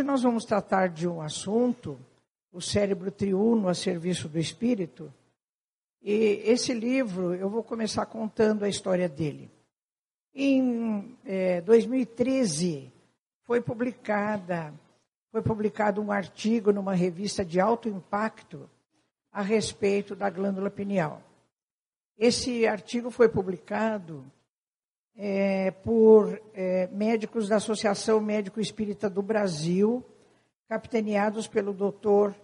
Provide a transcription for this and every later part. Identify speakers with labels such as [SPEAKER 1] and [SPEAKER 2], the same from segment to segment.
[SPEAKER 1] Hoje nós vamos tratar de um assunto, o cérebro triuno a serviço do espírito. E esse livro, eu vou começar contando a história dele. Em é, 2013, foi publicada, foi publicado um artigo numa revista de alto impacto a respeito da glândula pineal. Esse artigo foi publicado é, por é, médicos da Associação Médico Espírita do Brasil, capitaneados pelo doutor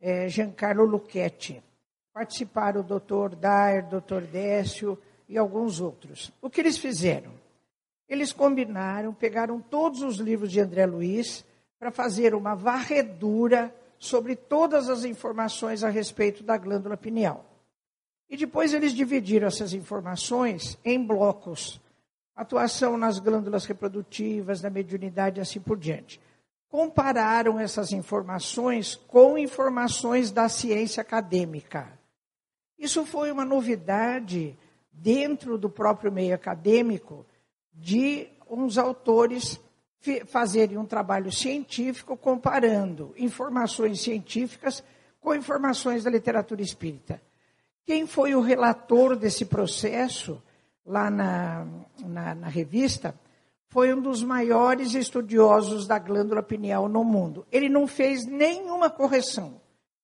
[SPEAKER 1] é, Giancarlo Lucchetti. Participaram o doutor Dair, doutor Décio e alguns outros. O que eles fizeram? Eles combinaram, pegaram todos os livros de André Luiz para fazer uma varredura sobre todas as informações a respeito da glândula pineal. E depois eles dividiram essas informações em blocos atuação nas glândulas reprodutivas, na mediunidade e assim por diante. Compararam essas informações com informações da ciência acadêmica. Isso foi uma novidade dentro do próprio meio acadêmico de uns autores fazerem um trabalho científico comparando informações científicas com informações da literatura espírita. Quem foi o relator desse processo lá na, na, na revista, foi um dos maiores estudiosos da glândula pineal no mundo. Ele não fez nenhuma correção,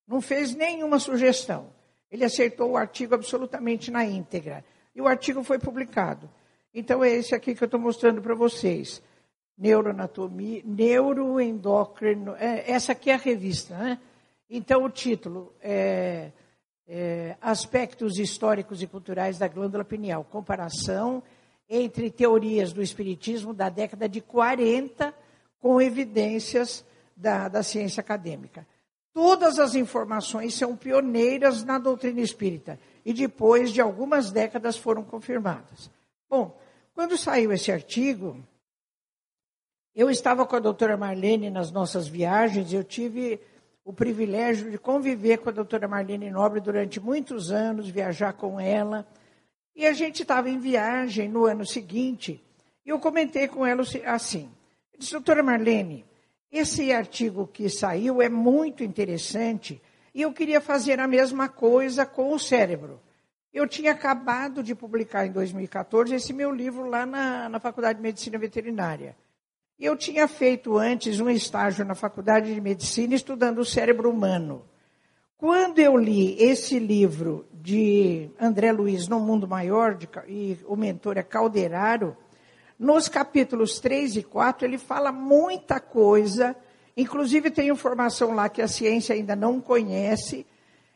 [SPEAKER 1] não fez nenhuma sugestão. Ele acertou o artigo absolutamente na íntegra. E o artigo foi publicado. Então é esse aqui que eu estou mostrando para vocês. Neuroanatomia, neuroendócrino. É, essa aqui é a revista, né? Então o título é é, aspectos históricos e culturais da glândula pineal, comparação entre teorias do espiritismo da década de 40 com evidências da, da ciência acadêmica. Todas as informações são pioneiras na doutrina espírita e depois de algumas décadas foram confirmadas. Bom, quando saiu esse artigo, eu estava com a doutora Marlene nas nossas viagens, eu tive o privilégio de conviver com a doutora Marlene Nobre durante muitos anos, viajar com ela. E a gente estava em viagem no ano seguinte, e eu comentei com ela assim: disse, doutora Marlene, esse artigo que saiu é muito interessante e eu queria fazer a mesma coisa com o cérebro. Eu tinha acabado de publicar em 2014 esse meu livro lá na, na Faculdade de Medicina Veterinária. Eu tinha feito antes um estágio na Faculdade de Medicina estudando o cérebro humano. Quando eu li esse livro de André Luiz, No Mundo Maior, de, e o mentor é Calderaro, nos capítulos 3 e 4 ele fala muita coisa, inclusive tem informação lá que a ciência ainda não conhece.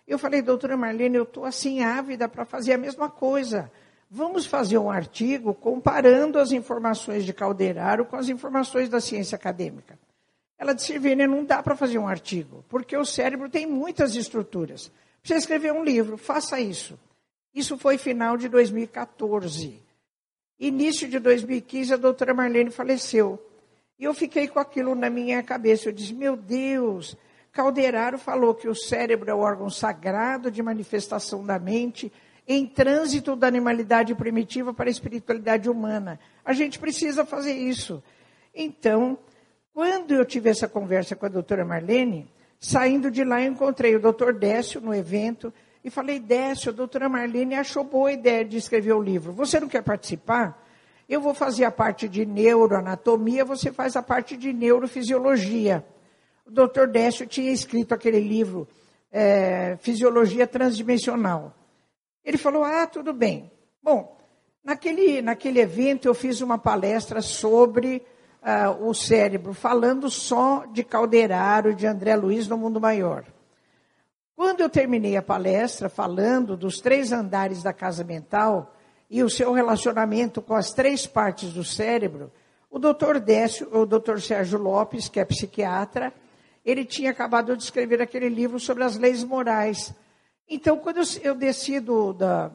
[SPEAKER 1] Eu falei, doutora Marlene, eu estou assim ávida para fazer a mesma coisa. Vamos fazer um artigo comparando as informações de Calderaro com as informações da ciência acadêmica. Ela disse, Vênia, não dá para fazer um artigo, porque o cérebro tem muitas estruturas. Precisa escrever um livro, faça isso. Isso foi final de 2014. Início de 2015, a doutora Marlene faleceu. E eu fiquei com aquilo na minha cabeça. Eu disse, meu Deus, Calderaro falou que o cérebro é o órgão sagrado de manifestação da mente em trânsito da animalidade primitiva para a espiritualidade humana. A gente precisa fazer isso. Então, quando eu tive essa conversa com a doutora Marlene, saindo de lá eu encontrei o doutor Décio no evento e falei, Décio, a doutora Marlene achou boa a ideia de escrever o livro. Você não quer participar? Eu vou fazer a parte de neuroanatomia, você faz a parte de neurofisiologia. O doutor Décio tinha escrito aquele livro, é, Fisiologia Transdimensional. Ele falou: Ah, tudo bem. Bom, naquele, naquele evento eu fiz uma palestra sobre uh, o cérebro, falando só de Calderaro, de André Luiz no mundo maior. Quando eu terminei a palestra falando dos três andares da casa mental e o seu relacionamento com as três partes do cérebro, o doutor Décio, o doutor Sérgio Lopes, que é psiquiatra, ele tinha acabado de escrever aquele livro sobre as leis morais então, quando eu, desci do, da,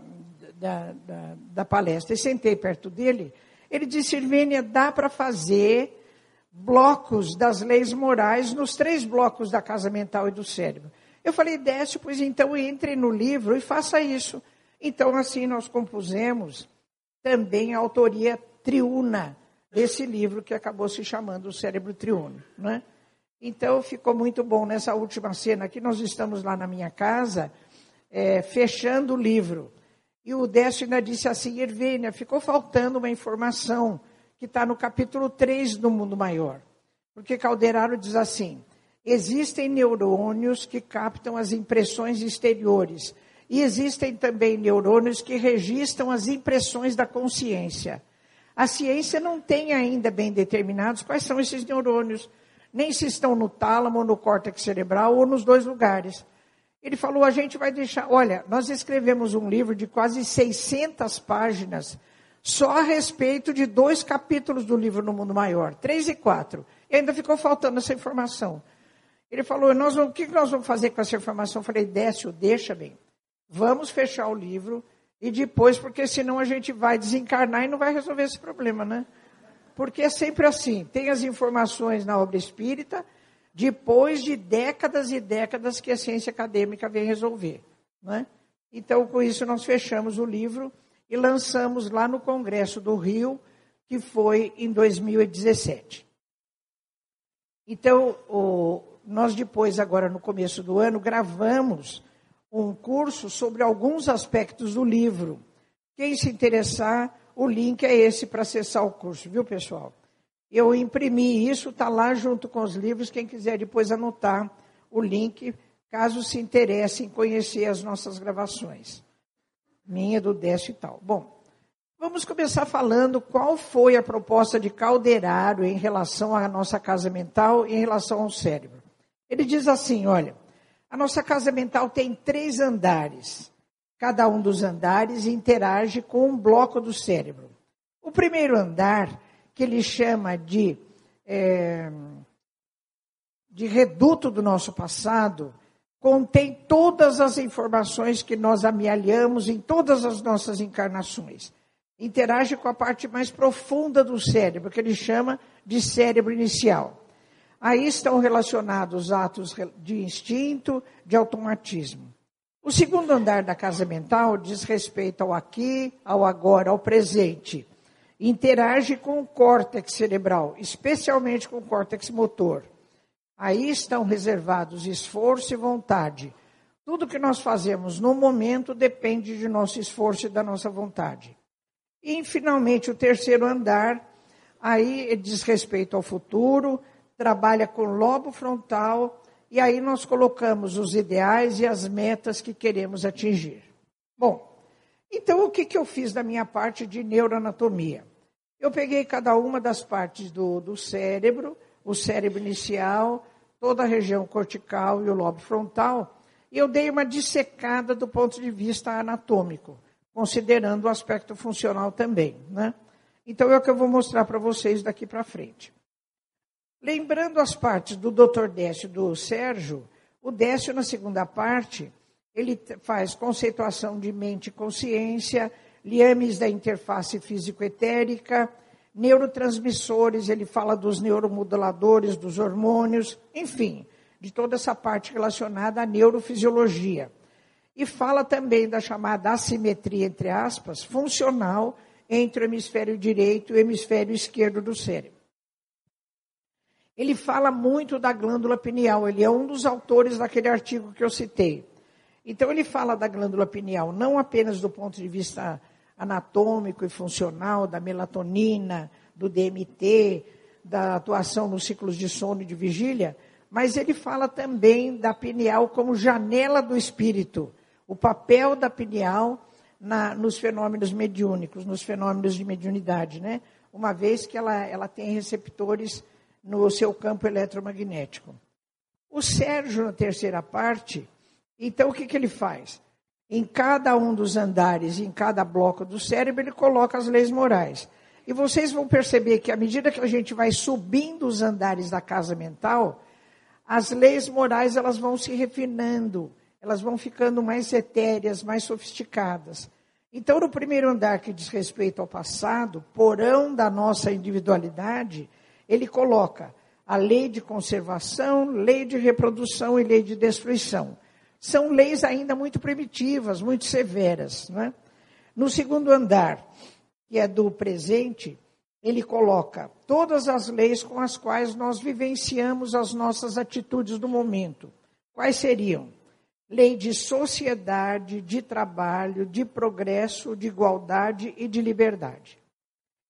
[SPEAKER 1] da, da, da, palestra e sentei perto dele, ele disse, Irmênia, dá para fazer blocos das leis morais nos três blocos da casa mental e do cérebro. Eu falei, Décio, pois então entre no livro e faça isso. Então, assim, nós compusemos também a autoria triuna desse livro que acabou se chamando O Cérebro Triuno. Né? Então ficou muito bom nessa última cena aqui. Nós estamos lá na minha casa, é, fechando o livro. E o Décio disse assim: Irvênia, ficou faltando uma informação que está no capítulo 3 do Mundo Maior. Porque Calderaro diz assim: existem neurônios que captam as impressões exteriores. E existem também neurônios que registram as impressões da consciência. A ciência não tem ainda bem determinados quais são esses neurônios, nem se estão no tálamo, no córtex cerebral ou nos dois lugares. Ele falou: a gente vai deixar. Olha, nós escrevemos um livro de quase 600 páginas só a respeito de dois capítulos do livro No Mundo Maior, três e quatro. E ainda ficou faltando essa informação. Ele falou: nós o que nós vamos fazer com essa informação? Eu falei: Décio, deixa bem. Vamos fechar o livro e depois, porque senão a gente vai desencarnar e não vai resolver esse problema, né? Porque é sempre assim: tem as informações na obra espírita depois de décadas e décadas que a ciência acadêmica vem resolver. Né? Então, com isso, nós fechamos o livro e lançamos lá no Congresso do Rio, que foi em 2017. Então, o, nós depois, agora no começo do ano, gravamos um curso sobre alguns aspectos do livro. Quem se interessar, o link é esse para acessar o curso, viu, pessoal? Eu imprimi isso, está lá junto com os livros. Quem quiser depois anotar o link, caso se interesse em conhecer as nossas gravações. Minha, do Décio e tal. Bom, vamos começar falando qual foi a proposta de Calderaro em relação à nossa casa mental, em relação ao cérebro. Ele diz assim: olha, a nossa casa mental tem três andares. Cada um dos andares interage com um bloco do cérebro. O primeiro andar que ele chama de, é, de reduto do nosso passado, contém todas as informações que nós amealhamos em todas as nossas encarnações. Interage com a parte mais profunda do cérebro, que ele chama de cérebro inicial. Aí estão relacionados atos de instinto, de automatismo. O segundo andar da casa mental diz respeito ao aqui, ao agora, ao presente interage com o córtex cerebral, especialmente com o córtex motor. Aí estão reservados esforço e vontade. Tudo que nós fazemos no momento depende de nosso esforço e da nossa vontade. E, finalmente, o terceiro andar, aí diz respeito ao futuro, trabalha com o lobo frontal, e aí nós colocamos os ideais e as metas que queremos atingir. Bom, então o que, que eu fiz da minha parte de neuroanatomia? Eu peguei cada uma das partes do, do cérebro, o cérebro inicial, toda a região cortical e o lobo frontal, e eu dei uma dissecada do ponto de vista anatômico, considerando o aspecto funcional também. Né? Então é o que eu vou mostrar para vocês daqui para frente. Lembrando as partes do Dr. Décio e do Sérgio, o Décio, na segunda parte, ele faz conceituação de mente e consciência, liames da interface físico-etérica, neurotransmissores, ele fala dos neuromoduladores, dos hormônios, enfim, de toda essa parte relacionada à neurofisiologia. E fala também da chamada assimetria, entre aspas, funcional entre o hemisfério direito e o hemisfério esquerdo do cérebro. Ele fala muito da glândula pineal, ele é um dos autores daquele artigo que eu citei. Então, ele fala da glândula pineal não apenas do ponto de vista anatômico e funcional, da melatonina, do DMT, da atuação nos ciclos de sono e de vigília, mas ele fala também da pineal como janela do espírito, o papel da pineal na, nos fenômenos mediúnicos, nos fenômenos de mediunidade, né? Uma vez que ela, ela tem receptores no seu campo eletromagnético. O Sérgio, na terceira parte, então o que, que ele faz? Em cada um dos andares, em cada bloco do cérebro, ele coloca as leis morais. E vocês vão perceber que à medida que a gente vai subindo os andares da casa mental, as leis morais elas vão se refinando, elas vão ficando mais etéreas, mais sofisticadas. Então, no primeiro andar que diz respeito ao passado, porão da nossa individualidade, ele coloca a lei de conservação, lei de reprodução e lei de destruição são leis ainda muito primitivas, muito severas. Né? No segundo andar, que é do presente, ele coloca todas as leis com as quais nós vivenciamos as nossas atitudes do momento. Quais seriam? Lei de sociedade, de trabalho, de progresso, de igualdade e de liberdade.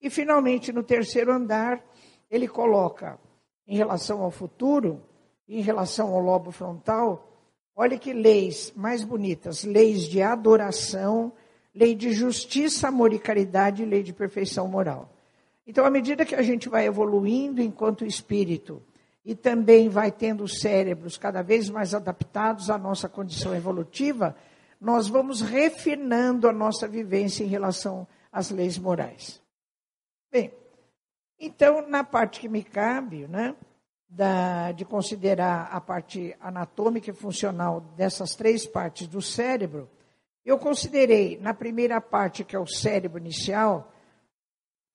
[SPEAKER 1] E, finalmente, no terceiro andar, ele coloca, em relação ao futuro, em relação ao lobo frontal, olha que leis mais bonitas: leis de adoração, lei de justiça, amor e caridade e lei de perfeição moral. Então, à medida que a gente vai evoluindo enquanto espírito e também vai tendo cérebros cada vez mais adaptados à nossa condição evolutiva, nós vamos refinando a nossa vivência em relação às leis morais. Bem, então, na parte que me cabe, né, da, de considerar a parte anatômica e funcional dessas três partes do cérebro, eu considerei, na primeira parte, que é o cérebro inicial,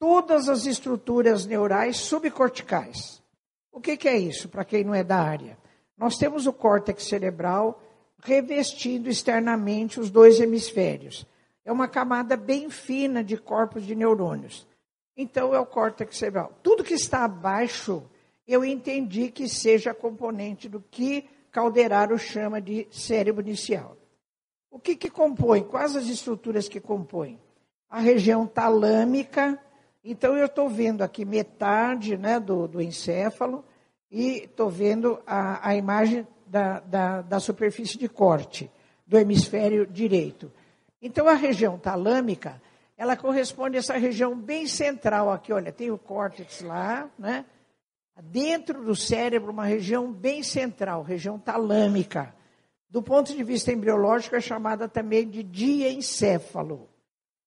[SPEAKER 1] todas as estruturas neurais subcorticais. O que, que é isso, para quem não é da área? Nós temos o córtex cerebral revestindo externamente os dois hemisférios. É uma camada bem fina de corpos de neurônios. Então, é o córtex cerebral. Tudo que está abaixo, eu entendi que seja componente do que Calderaro chama de cérebro inicial. O que, que compõe? Quais as estruturas que compõem? A região talâmica, então, eu estou vendo aqui metade né, do, do encéfalo e estou vendo a, a imagem da, da, da, superfície de corte do hemisfério direito. Então, a região talâmica, ela corresponde a essa região bem central aqui. Olha, tem o córtex lá, né? Dentro do cérebro, uma região bem central, região talâmica. Do ponto de vista embriológico, é chamada também de diencéfalo.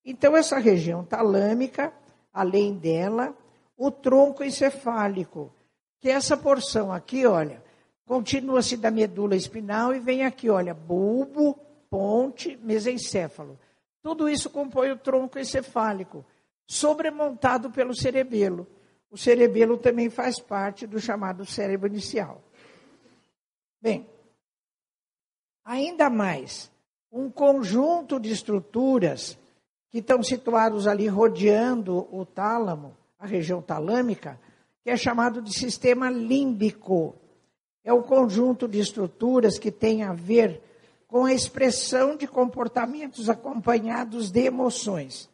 [SPEAKER 1] Então, essa região talâmica além dela, o tronco encefálico, que é essa porção aqui, olha, continua-se da medula espinal e vem aqui, olha, bulbo, ponte, mesencéfalo. Tudo isso compõe o tronco encefálico, sobremontado pelo cerebelo. O cerebelo também faz parte do chamado cérebro inicial. Bem, ainda mais, um conjunto de estruturas que estão situados ali rodeando o tálamo, a região talâmica, que é chamado de sistema límbico. É o conjunto de estruturas que tem a ver com a expressão de comportamentos acompanhados de emoções.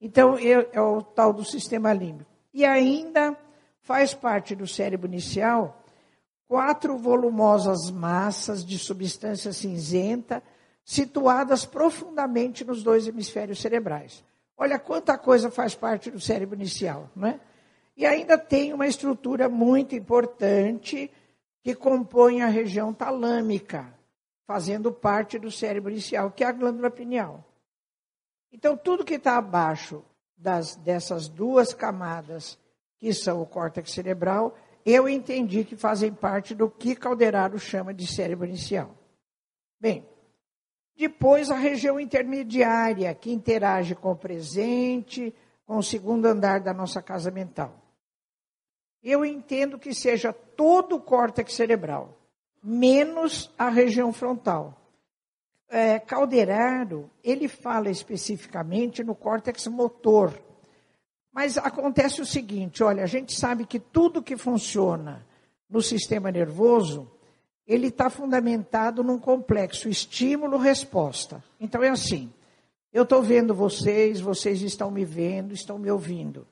[SPEAKER 1] Então, é, é o tal do sistema límbico. E ainda faz parte do cérebro inicial quatro volumosas massas de substância cinzenta situadas profundamente nos dois hemisférios cerebrais. Olha quanta coisa faz parte do cérebro inicial, não é? E ainda tem uma estrutura muito importante que compõe a região talâmica, fazendo parte do cérebro inicial, que é a glândula pineal. Então, tudo que está abaixo das, dessas duas camadas, que são o córtex cerebral, eu entendi que fazem parte do que Calderaro chama de cérebro inicial. Bem, depois, a região intermediária, que interage com o presente, com o segundo andar da nossa casa mental. Eu entendo que seja todo o córtex cerebral, menos a região frontal. É, Calderaro, ele fala especificamente no córtex motor. Mas acontece o seguinte: olha, a gente sabe que tudo que funciona no sistema nervoso ele está fundamentado num complexo estímulo-resposta. Então é assim: eu estou vendo vocês, vocês estão me vendo, estão me ouvindo.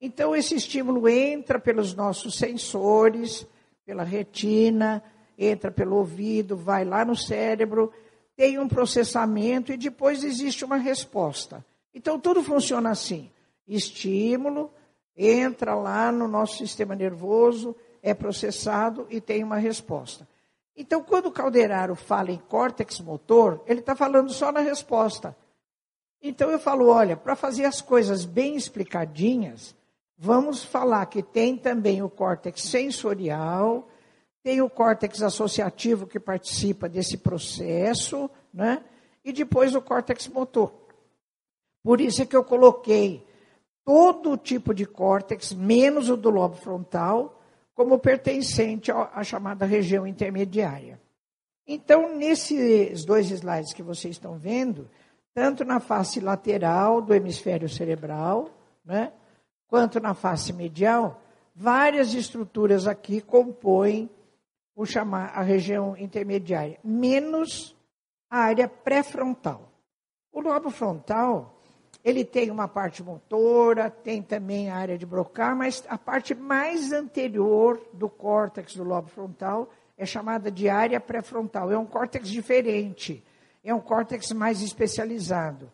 [SPEAKER 1] Então esse estímulo entra pelos nossos sensores, pela retina, entra pelo ouvido, vai lá no cérebro, tem um processamento e depois existe uma resposta. Então tudo funciona assim: estímulo entra lá no nosso sistema nervoso, é processado e tem uma resposta. Então, quando o Calderaro fala em córtex motor, ele está falando só na resposta. Então eu falo, olha, para fazer as coisas bem explicadinhas, vamos falar que tem também o córtex sensorial, tem o córtex associativo que participa desse processo, né? E depois o córtex motor. Por isso é que eu coloquei todo tipo de córtex, menos o do lobo frontal, como pertencente à chamada região intermediária. Então, nesses dois slides que vocês estão vendo, tanto na face lateral do hemisfério cerebral, né, quanto na face medial, várias estruturas aqui compõem o chamar a região intermediária, menos a área pré-frontal. O lobo frontal, ele tem uma parte motora, tem também a área de Broca, mas a parte mais anterior do córtex do lobo frontal é chamada de área pré-frontal. É um córtex diferente, é um córtex mais especializado.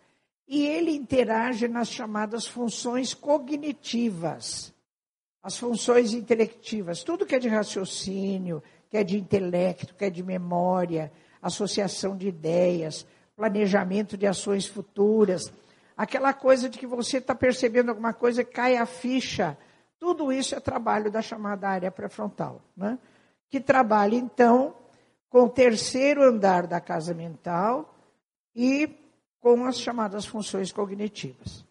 [SPEAKER 1] E ele interage nas chamadas funções cognitivas, as funções intelectivas, tudo que é de raciocínio, que é de intelecto, que é de memória, associação de ideias, planejamento de ações futuras, aquela coisa de que você está percebendo alguma coisa, cai a ficha. Tudo isso é trabalho da chamada área pré-frontal, né? que trabalha, então, com o terceiro andar da casa mental e com as chamadas funções cognitivas.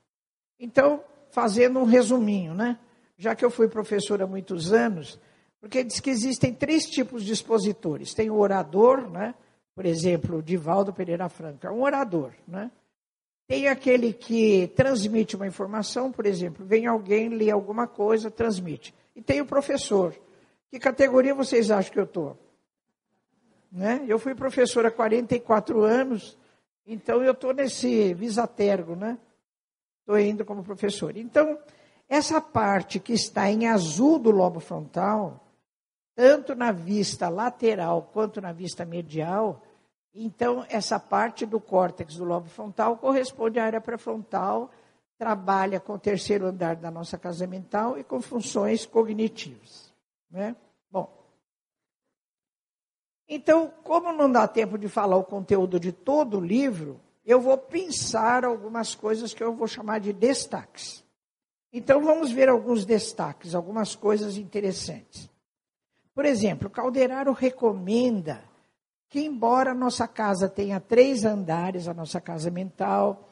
[SPEAKER 1] Então, fazendo um resuminho, né? Já que eu fui professora há muitos anos, porque diz que existem três tipos de expositores. Tem o orador, né? Por exemplo, o Divaldo Pereira Franco é um orador, né? Tem aquele que transmite uma informação, por exemplo, vem alguém, lê alguma coisa, transmite. E tem o professor. Que categoria vocês acham que eu estou? Né? Eu fui professora há 44 anos, então eu estou nesse visatergo, né? Estou indo como professor. Então, essa parte que está em azul do lobo frontal, tanto na vista lateral quanto na vista medial, então essa parte do córtex do lobo frontal corresponde à área pré-frontal, trabalha com o terceiro andar da nossa casa mental e com funções cognitivas. Né? Bom, então, como não dá tempo de falar o conteúdo de todo o livro, eu vou pensar algumas coisas que eu vou chamar de destaques. Então, vamos ver alguns destaques, algumas coisas interessantes. Por exemplo, Calderaro recomenda que, embora a nossa casa tenha três andares, a nossa casa mental,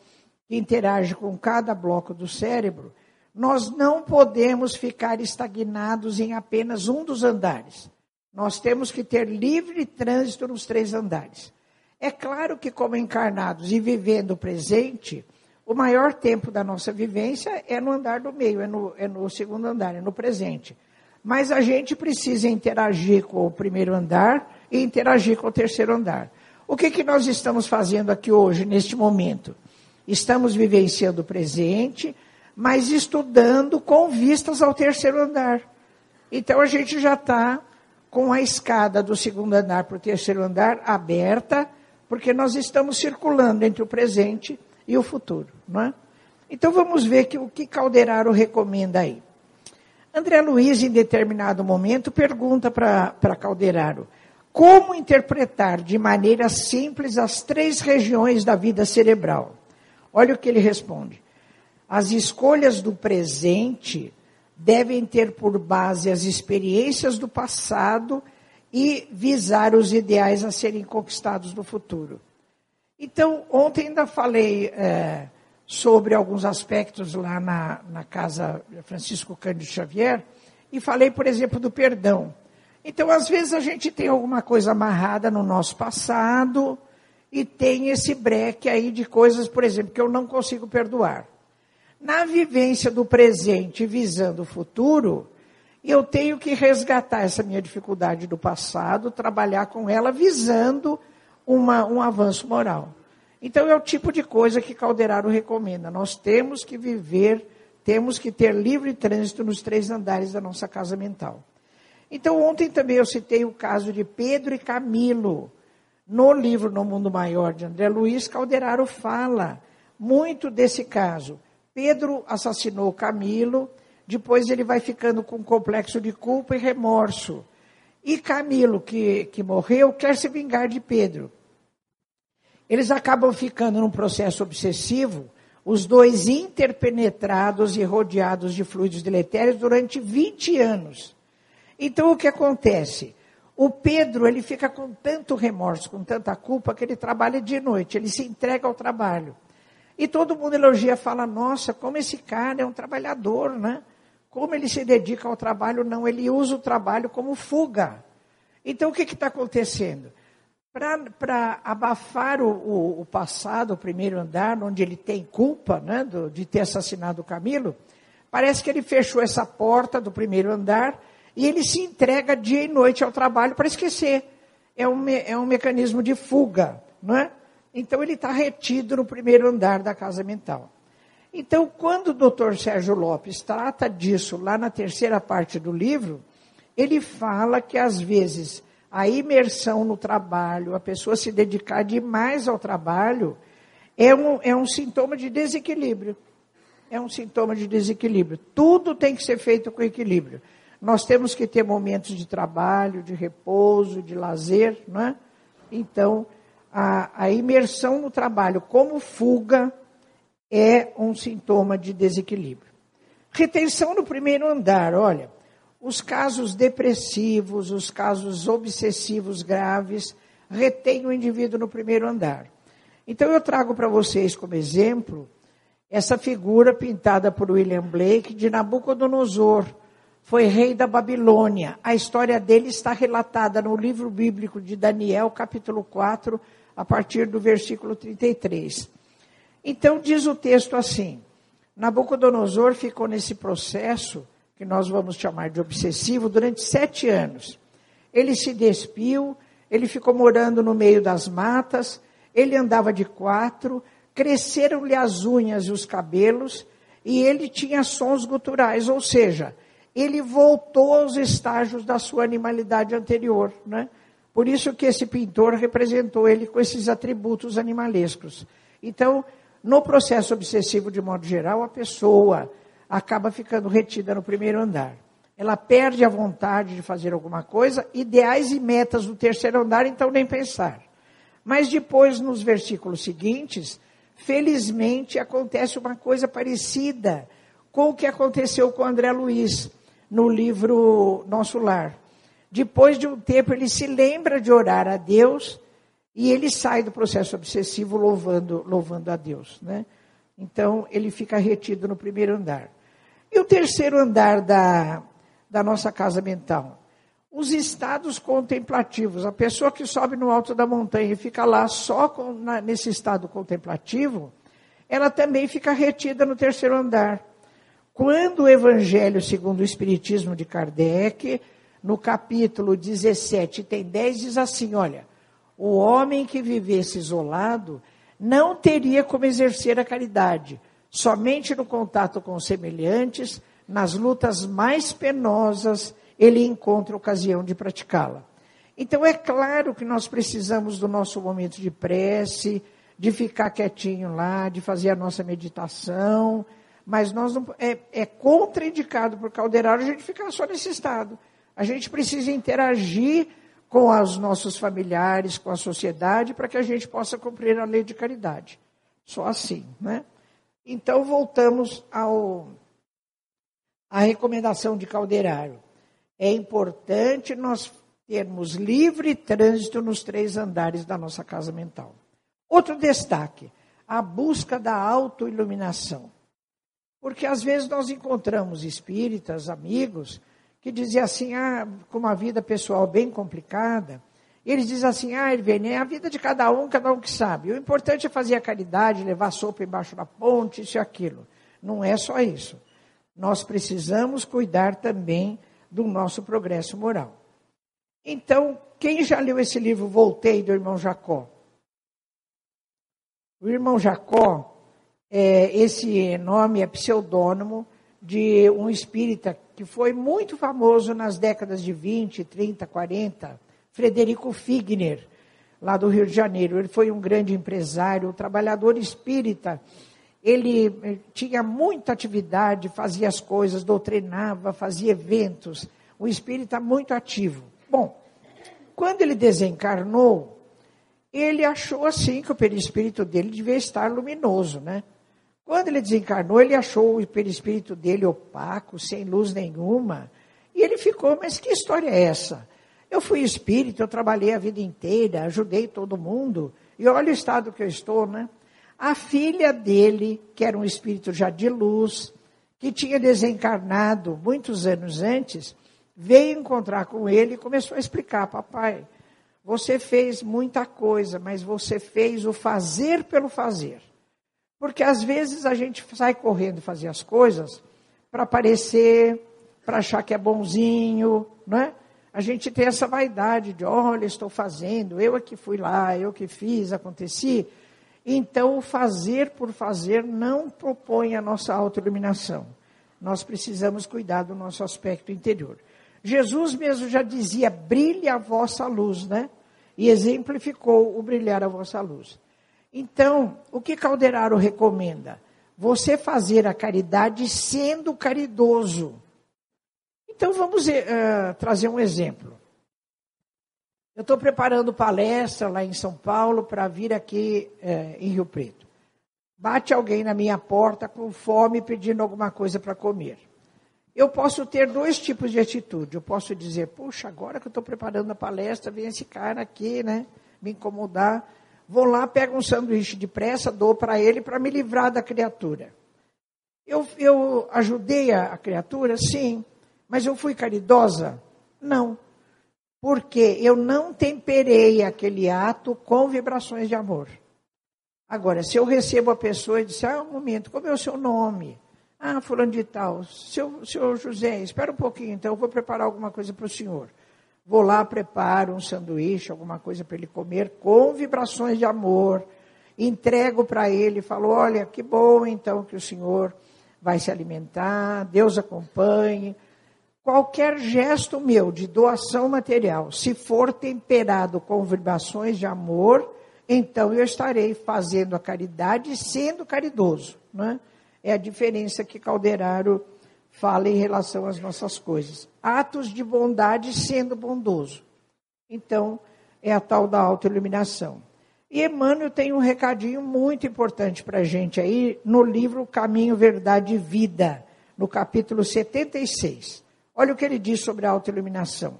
[SPEAKER 1] que interage com cada bloco do cérebro, nós não podemos ficar estagnados em apenas um dos andares. Nós temos que ter livre trânsito nos três andares. É claro que, como encarnados e vivendo o presente, o maior tempo da nossa vivência é no andar do meio, é no, é no segundo andar, é no presente. Mas a gente precisa interagir com o primeiro andar e interagir com o terceiro andar. O que, que nós estamos fazendo aqui hoje, neste momento? Estamos vivenciando o presente, mas estudando com vistas ao terceiro andar. Então a gente já está com a escada do segundo andar para o terceiro andar aberta, porque nós estamos circulando entre o presente e o futuro. Não é? Então vamos ver que, o que Calderaro recomenda aí. André Luiz, em determinado momento, pergunta para Calderaro como interpretar de maneira simples as três regiões da vida cerebral. Olha o que ele responde. As escolhas do presente devem ter por base as experiências do passado e visar os ideais a serem conquistados no futuro. Então, ontem ainda falei é, sobre alguns aspectos lá na, na casa Francisco Cândido Xavier, e falei, por exemplo, do perdão. Então, às vezes, a gente tem alguma coisa amarrada no nosso passado e tem esse breque aí de coisas, por exemplo, que eu não consigo perdoar. Na vivência do presente, visando o futuro, eu tenho que resgatar essa minha dificuldade do passado, trabalhar com ela visando uma, um avanço moral. Então é o tipo de coisa que Calderaro recomenda. Nós temos que viver, temos que ter livre trânsito nos três andares da nossa casa mental. Então ontem também eu citei o caso de Pedro e Camilo. No livro No Mundo Maior de André Luiz, Calderaro fala muito desse caso. Pedro assassinou Camilo, depois ele vai ficando com um complexo de culpa e remorso. E Camilo, que, que morreu, quer se vingar de Pedro. Eles acabam ficando num processo obsessivo, os dois interpenetrados e rodeados de fluidos deletérios durante 20 anos. Então o que acontece? O Pedro, ele fica com tanto remorso, com tanta culpa, que ele trabalha de noite, ele se entrega ao trabalho. E todo mundo elogia, fala, nossa, como esse cara é um trabalhador, né? Como ele se dedica ao trabalho, não, ele usa o trabalho como fuga. Então o que está acontecendo? Para abafar o, o, o, passado, o primeiro andar, onde ele tem culpa né, do, de ter assassinado o Camilo, Parece que ele fechou essa porta do primeiro andar e ele se entrega dia e noite ao trabalho para esquecer. É um, é um mecanismo de fuga, não é? Então ele está retido no primeiro andar da casa mental. Então, quando o doutor Sérgio Lopes trata disso lá na terceira parte do livro, ele fala que às vezes a imersão no trabalho, a pessoa se dedicar demais ao trabalho, é um, é um sintoma de desequilíbrio. É um sintoma de desequilíbrio. Tudo tem que ser feito com equilíbrio. Nós temos que ter momentos de trabalho, de repouso, de lazer, não é? Então, a, a imersão no trabalho como fuga é um sintoma de desequilíbrio. Retenção no primeiro andar, olha, os casos depressivos, os casos obsessivos graves, retêm o indivíduo no primeiro andar. Então eu trago para vocês como exemplo essa figura pintada por William Blake de Nabucodonosor. Foi rei da Babilônia. A história dele está relatada no livro bíblico de Daniel, capítulo 4, a partir do versículo 33. Então diz o texto assim: Nabucodonosor ficou nesse processo que nós vamos chamar de obsessivo, durante sete anos. Ele se despiu, ele ficou morando no meio das matas, ele andava de quatro, cresceram-lhe as unhas e os cabelos, e ele tinha sons guturais, ou seja, ele voltou aos estágios da sua animalidade anterior, né? Por isso que esse pintor representou ele com esses atributos animalescos. Então, no processo obsessivo de modo geral, a pessoa acaba ficando retida no primeiro andar. Ela perde a vontade de fazer alguma coisa, ideais e metas do terceiro andar, então nem pensar. Mas depois, nos versículos seguintes, felizmente acontece uma coisa parecida com o que aconteceu com André Luiz no livro Nosso Lar. Depois de um tempo, ele se lembra de orar a Deus e ele sai do processo obsessivo louvando, louvando a Deus. Né? Então, ele fica retido no primeiro andar. E o terceiro andar da, da nossa casa mental? Os estados contemplativos. A pessoa que sobe no alto da montanha e fica lá só com, na, nesse estado contemplativo, ela também fica retida no terceiro andar. Quando o Evangelho segundo o Espiritismo de Kardec, no capítulo 17, tem 10, diz assim: olha, o homem que vivesse isolado não teria como exercer a caridade, Somente no contato com semelhantes, nas lutas mais penosas, ele encontra ocasião de praticá-la. Então é claro que nós precisamos do nosso momento de prece, de ficar quietinho lá, de fazer a nossa meditação, mas nós não, é, é contraindicado por Calderaro a gente ficar só nesse estado. A gente precisa interagir com os nossos familiares, com a sociedade, para que a gente possa cumprir a lei de caridade. Só assim, né? Então, voltamos ao, à recomendação de Calderaro. É importante nós termos livre trânsito nos três andares da nossa casa mental. Outro destaque, a busca da autoiluminação. Porque às vezes nós encontramos espíritas, amigos, que diziam assim, ah, com uma vida pessoal bem complicada, eles dizem assim, ah, Irvene, é a vida de cada um, cada um que sabe. O importante é fazer a caridade, levar sopa embaixo da ponte, isso e aquilo. Não é só isso. Nós precisamos cuidar também do nosso progresso moral. Então, quem já leu esse livro Voltei, do irmão Jacó? O irmão Jacó, é, esse nome é pseudônimo de um espírita que foi muito famoso nas décadas de 20, 30, 40, Frederico Figner, lá do Rio de Janeiro. Ele foi um grande empresário, um trabalhador espírita. Ele eh, tinha muita atividade, fazia as coisas, doutrinava, fazia eventos. Um espírita muito ativo. Bom, quando ele desencarnou, ele achou assim que o perispírito dele devia estar luminoso, né? Quando ele desencarnou, ele achou o perispírito dele opaco, sem luz nenhuma. E ele ficou, mas que história é essa? Eu fui espírito, eu trabalhei a vida inteira, ajudei todo mundo. E olha o estado que eu estou, né? A filha dele, que era um espírito já de luz, que tinha desencarnado muitos anos antes, veio encontrar com ele e começou a explicar: Papai, você fez muita coisa, mas você fez o fazer pelo fazer. Porque às vezes a gente sai correndo fazer as coisas para aparecer, para achar que é bonzinho, não é? A gente tem essa vaidade de, olha, estou fazendo, eu é que fui lá, eu que fiz, aconteci. Então, o fazer por fazer não propõe a nossa autoiluminação. Nós precisamos cuidar do nosso aspecto interior. Jesus mesmo já dizia, brilhe a vossa luz, né? E exemplificou o brilhar a vossa luz. Então, o que Calderaro recomenda? Você fazer a caridade sendo caridoso. Então vamos uh, trazer um exemplo. Eu estou preparando palestra lá em São Paulo para vir aqui uh, em Rio Preto. Bate alguém na minha porta com fome pedindo alguma coisa para comer. Eu posso ter dois tipos de atitude. Eu posso dizer, puxa, agora que eu estou preparando a palestra, vem esse cara aqui, né, me incomodar. Vou lá, pego um sanduíche depressa, dou para ele para me livrar da criatura. Eu, eu ajudei a, a criatura? Sim. Mas eu fui caridosa? Não. Porque eu não temperei aquele ato com vibrações de amor. Agora, se eu recebo a pessoa e disser, ah, um momento, como é o seu nome? Ah, fulano de tal, seu, seu José, espera um pouquinho, então eu vou preparar alguma coisa para o senhor. Vou lá, preparo um sanduíche, alguma coisa para ele comer, com vibrações de amor, entrego para ele, falo, olha, que bom então que o senhor vai se alimentar, Deus acompanhe, Qualquer gesto meu de doação material, se for temperado com vibrações de amor, então eu estarei fazendo a caridade sendo caridoso. Né? É a diferença que Calderaro fala em relação às nossas coisas. Atos de bondade sendo bondoso. Então, é a tal da autoiluminação. E Emmanuel tem um recadinho muito importante para a gente aí no livro Caminho, Verdade e Vida, no capítulo 76. Olha o que ele diz sobre a autoiluminação.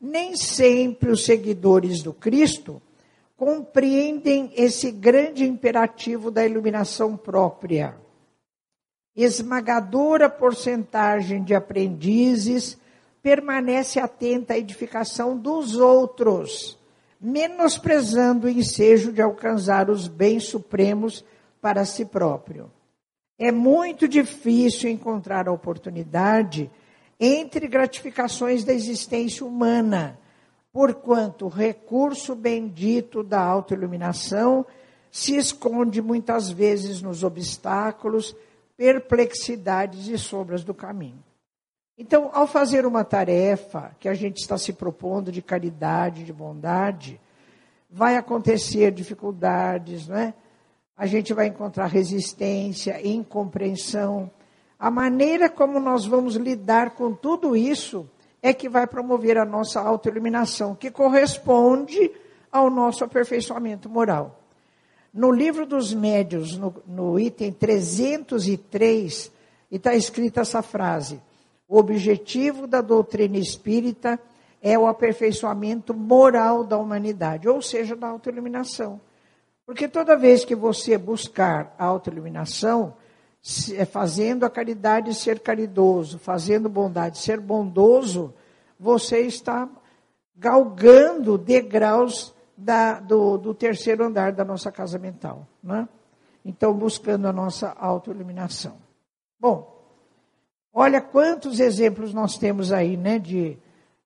[SPEAKER 1] Nem sempre os seguidores do Cristo compreendem esse grande imperativo da iluminação própria. Esmagadora porcentagem de aprendizes permanece atenta à edificação dos outros, menosprezando o ensejo de alcançar os bens supremos para si próprio. É muito difícil encontrar a oportunidade entre gratificações da existência humana, porquanto o recurso bendito da autoiluminação se esconde muitas vezes nos obstáculos, perplexidades e sombras do caminho. Então, ao fazer uma tarefa que a gente está se propondo de caridade, de bondade, vai acontecer dificuldades, não é? A gente vai encontrar resistência, incompreensão, a maneira como nós vamos lidar com tudo isso é que vai promover a nossa autoiluminação, que corresponde ao nosso aperfeiçoamento moral. No livro dos médios, no, no item 303, está escrita essa frase: o objetivo da doutrina espírita é o aperfeiçoamento moral da humanidade, ou seja, da autoiluminação. Porque toda vez que você buscar a autoiluminação, fazendo a caridade ser caridoso, fazendo bondade ser bondoso, você está galgando degraus da, do, do, terceiro andar da nossa casa mental. Né? Então, buscando a nossa autoiluminação. Bom, olha quantos exemplos nós temos aí, né, de,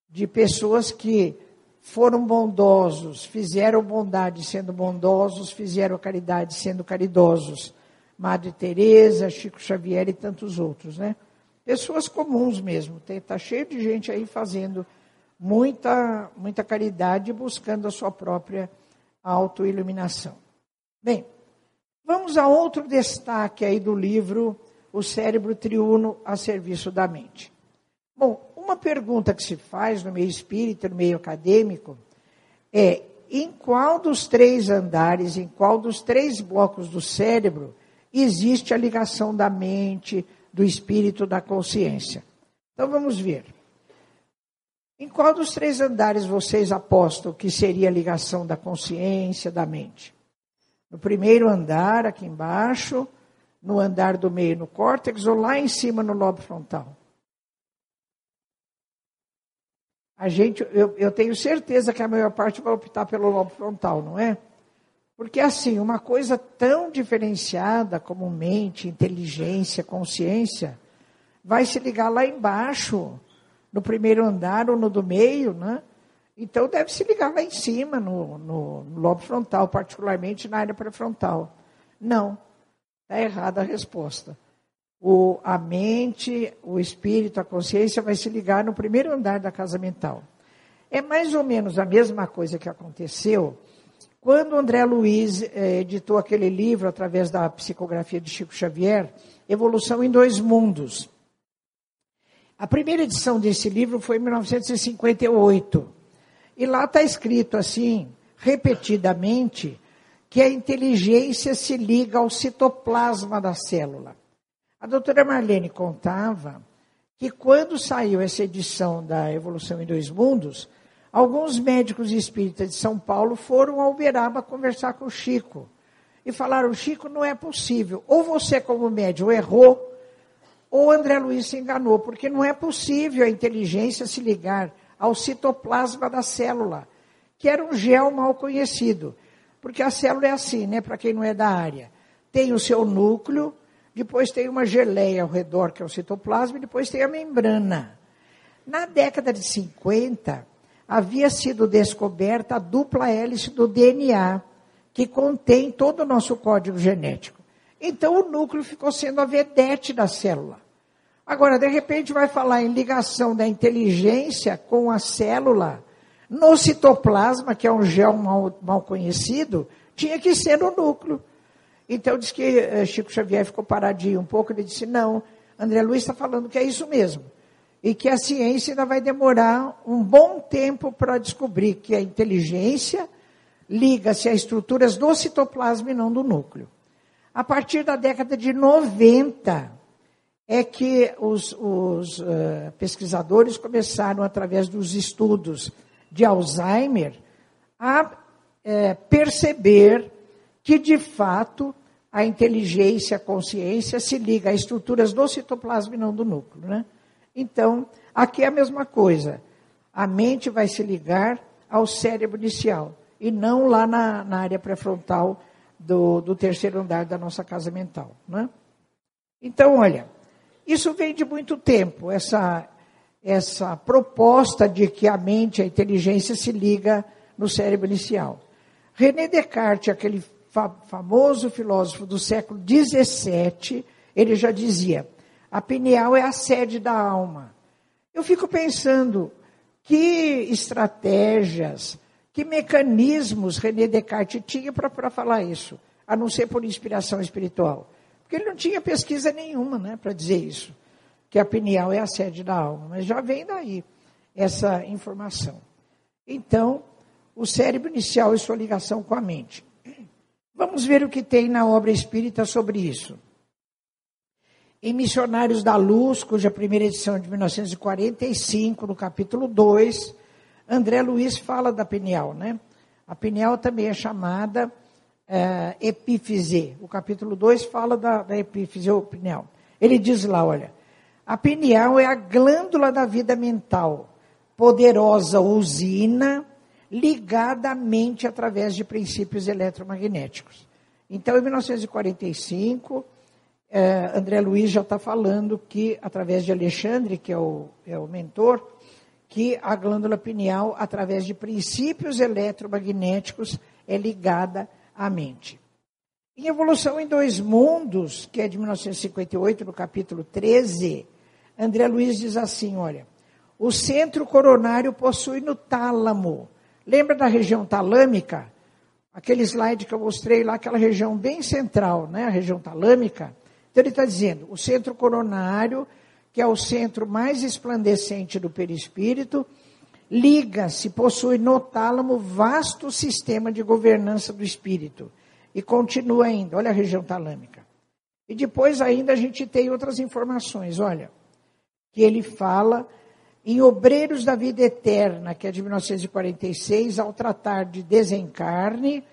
[SPEAKER 1] de pessoas que foram bondosos, fizeram bondade sendo bondosos, fizeram caridade sendo caridosos. Madre Teresa, Chico Xavier e tantos outros, né? Pessoas comuns mesmo. Está cheio de gente aí fazendo muita, muita caridade buscando a sua própria autoiluminação. Bem, vamos a outro destaque aí do livro O Cérebro Triuno a Serviço da Mente. Bom, uma pergunta que se faz no meio espírita, no meio acadêmico, é em qual dos três andares, em qual dos três blocos do cérebro existe a ligação da mente, do espírito, da consciência. Então vamos ver. Em qual dos três andares vocês apostam que seria a ligação da consciência, da mente? No primeiro andar, aqui embaixo, no andar do meio, no córtex, ou lá em cima, no lobo frontal? A gente, eu, eu tenho certeza que a maior parte vai optar pelo lobo frontal, não é? Porque, assim, uma coisa tão diferenciada como mente, inteligência, consciência, vai se ligar lá embaixo, no primeiro andar ou no do meio, né? Então deve se ligar lá em cima, no, no, no lobo frontal, particularmente na área pré-frontal. Não, está errada a resposta. O, a mente, o espírito, a consciência vai se ligar no primeiro andar da casa mental. É mais ou menos a mesma coisa que aconteceu quando André Luiz eh, editou aquele livro através da psicografia de Chico Xavier, Evolução em Dois Mundos. A primeira edição desse livro foi em 1958. E lá está escrito assim, repetidamente, que a inteligência se liga ao citoplasma da célula. A doutora Marlene contava que quando saiu essa edição da Evolução em Dois Mundos, alguns médicos espíritas de São Paulo foram ao Uberaba conversar com o Chico. E falaram, Chico, não é possível. Ou você, como médium, errou, ou André Luiz se enganou, porque não é possível a inteligência se ligar ao citoplasma da célula, que era um gel mal conhecido. Porque a célula é assim, né? Para quem não é da área. Tem o seu núcleo, depois tem uma geleia ao redor, que é o citoplasma, e depois tem a membrana. Na década de 50, havia sido descoberta a dupla hélice do DNA, que contém todo o nosso código genético. Então o núcleo ficou sendo a vedete da célula. Agora, de repente, vai falar em ligação da inteligência com a célula. No citoplasma, que é um gel mal, mal conhecido, tinha que ser no núcleo. Então, diz que eh, Chico Xavier ficou paradinho um pouco, ele disse, não, André Luiz está falando que é isso mesmo. E que a ciência ainda vai demorar um bom tempo para descobrir que a inteligência liga-se a estruturas do citoplasma e não do núcleo. A partir da década de 90, é que os, os uh, pesquisadores começaram, através dos estudos de Alzheimer, a é, perceber que, de fato, a inteligência, a consciência se liga a estruturas do citoplasma e não do núcleo. Né? Então, aqui é a mesma coisa. A mente vai se ligar ao cérebro inicial e não lá na, na área pré-frontal do, do, terceiro andar da nossa casa mental. Né? Então, olha, isso vem de muito tempo, essa, essa proposta de que a mente, a inteligência se liga no cérebro inicial. René Descartes, aquele fa famoso filósofo do século XVII, ele já dizia: a pineal é a sede da alma. Eu fico pensando que estratégias, que mecanismos René Descartes tinha para falar isso, a não ser por inspiração espiritual. Porque ele não tinha pesquisa nenhuma né, para dizer isso, que a pineal é a sede da alma. Mas já vem daí essa informação. Então, o cérebro inicial e sua ligação com a mente. Vamos ver o que tem na obra espírita sobre isso. Em Missionários da Luz, cuja primeira edição é de 1945, no capítulo 2, André Luiz fala da pineal, né? A pineal também é chamada é, epífise. O capítulo 2 fala da, da epífise ou pineal. Ele diz lá, olha, a pineal é a glândula da vida mental, poderosa usina ligada à mente através de princípios eletromagnéticos. Então, em 1945, é, André Luiz já está falando que, através de Alexandre, que é o, é o mentor, que a glândula pineal, através de princípios eletromagnéticos, é ligada a mente. Em Evolução em Dois Mundos, que é de 1958, no capítulo 13, André Luiz diz assim: olha, o centro coronário possui no tálamo. Lembra da região talâmica? Aquele slide que eu mostrei lá, aquela região bem central, né? A região talâmica. Então ele está dizendo, o centro coronário, que é o centro mais esplandecente do perispírito, liga-se, possui no tálamo vasto sistema de governança do espírito. E continua ainda, olha a região talâmica. E depois ainda a gente tem outras informações, olha, que ele fala em Obreiros da Vida Eterna, que é de 1946, ao tratar de desencarne,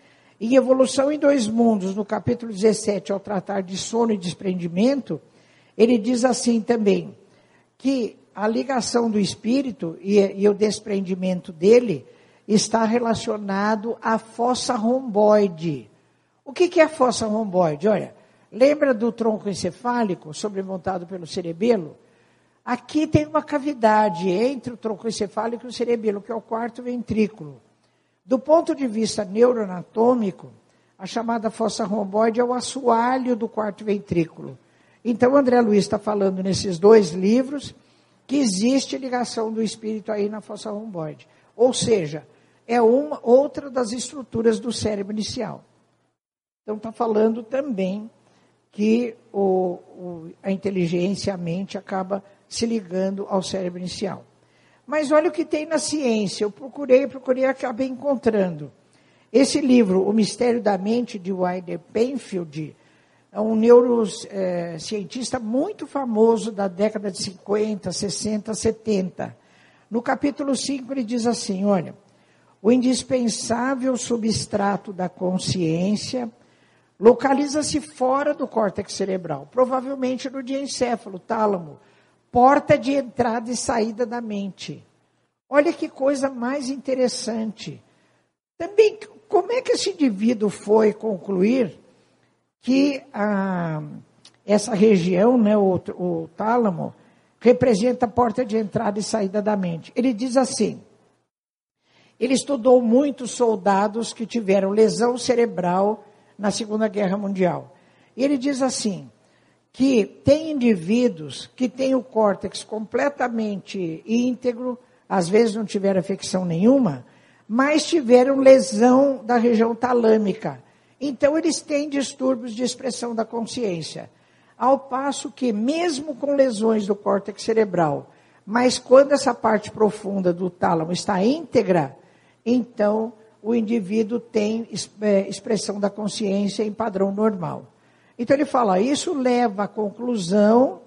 [SPEAKER 1] em Evolução em Dois Mundos, no capítulo 17, ao tratar de sono e desprendimento, ele diz assim também, que a ligação do espírito e, e o desprendimento dele está relacionado à fossa romboide. O que, que é a fossa romboide? Olha, lembra do tronco encefálico, sobremontado pelo cerebelo? Aqui tem uma cavidade entre o tronco encefálico e o cerebelo, que é o quarto ventrículo. Do ponto de vista neuroanatômico, a chamada fossa romboide é o assoalho do quarto ventrículo. Então, André Luiz está falando nesses dois livros que existe ligação do espírito aí na fossa romboide. Ou seja, é uma outra das estruturas do cérebro inicial. Então, está falando também que o, o, a inteligência, a mente, acaba se ligando ao cérebro inicial. Mas olha o que tem na ciência. Eu procurei, procurei, acabei encontrando. Esse livro, O Mistério da Mente, de Wilder Penfield, é um neurocientista muito famoso da década de 50, 60, 70. No capítulo 5, ele diz assim: olha, o indispensável substrato da consciência localiza-se fora do córtex cerebral, provavelmente no diencéfalo, tálamo, porta de entrada e saída da mente. Olha que coisa mais interessante. Também, como é que esse indivíduo foi concluir que a, essa região, né, o, o tálamo, representa a porta de entrada e saída da mente? Ele diz assim: ele estudou muitos soldados que tiveram lesão cerebral na Segunda Guerra Mundial. E ele diz assim: que tem indivíduos que têm o córtex completamente íntegro, às vezes não tiveram afecção nenhuma, mas tiveram lesão da região talâmica. Então, eles têm distúrbios de expressão da consciência. Ao passo que, mesmo com lesões do córtex cerebral, mas quando essa parte profunda do tálamo está íntegra, então o indivíduo tem é, expressão da consciência em padrão normal. Então ele fala, isso leva à conclusão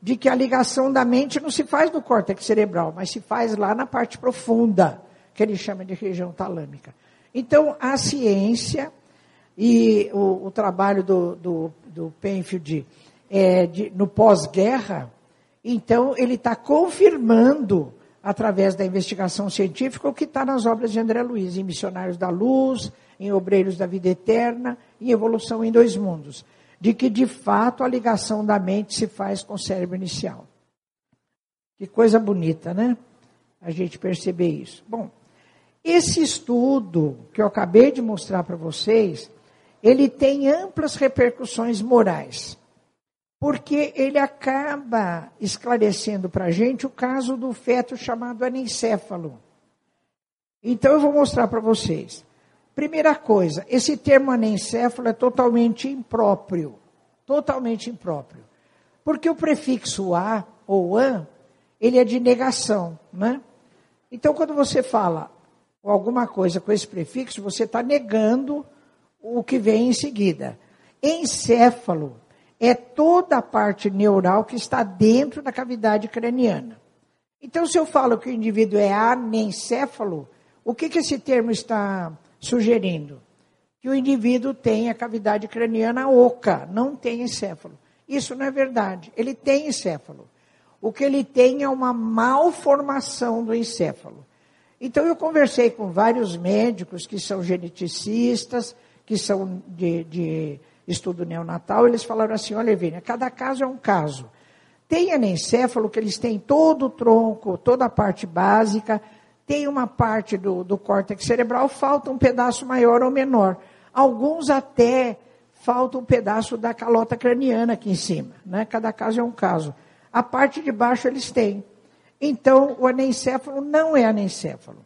[SPEAKER 1] de que a ligação da mente não se faz no córtex cerebral, mas se faz lá na parte profunda, que ele chama de região talâmica. Então a ciência e o, o trabalho do, do, do Penfield é, de, no pós-guerra, então ele está confirmando através da investigação científica, o que está nas obras de André Luiz, em Missionários da Luz, em Obreiros da Vida Eterna, em Evolução em Dois Mundos, de que de fato a ligação da mente se faz com o cérebro inicial. Que coisa bonita, né? A gente perceber isso. Bom, esse estudo que eu acabei de mostrar para vocês, ele tem amplas repercussões morais porque ele acaba esclarecendo para a gente o caso do feto chamado anencéfalo. Então eu vou mostrar para vocês. Primeira coisa, esse termo anencéfalo é totalmente impróprio. Totalmente impróprio. Porque o prefixo a ou an, ele é de negação, né? Então quando você fala alguma coisa com esse prefixo, você está negando o que vem em seguida. Encéfalo é toda a parte neural que está dentro da cavidade craniana. Então, se eu falo que o indivíduo é anencéfalo, o que, que esse termo está sugerindo? Que o indivíduo tem a cavidade craniana oca, não tem encéfalo. Isso não é verdade. Ele tem encéfalo. O que ele tem é uma malformação do encéfalo. Então, eu conversei com vários médicos que são geneticistas, que são de, de estudo neonatal, eles falaram assim: olha, Evênia, cada caso é um caso. Tem anencéfalo que eles têm todo o tronco, toda a parte básica, tem uma parte do, do córtex cerebral, falta um pedaço maior ou menor. Alguns até falta um pedaço da calota craniana aqui em cima. Né? Cada caso é um caso. A parte de baixo eles têm. Então, o anencéfalo não é anencéfalo.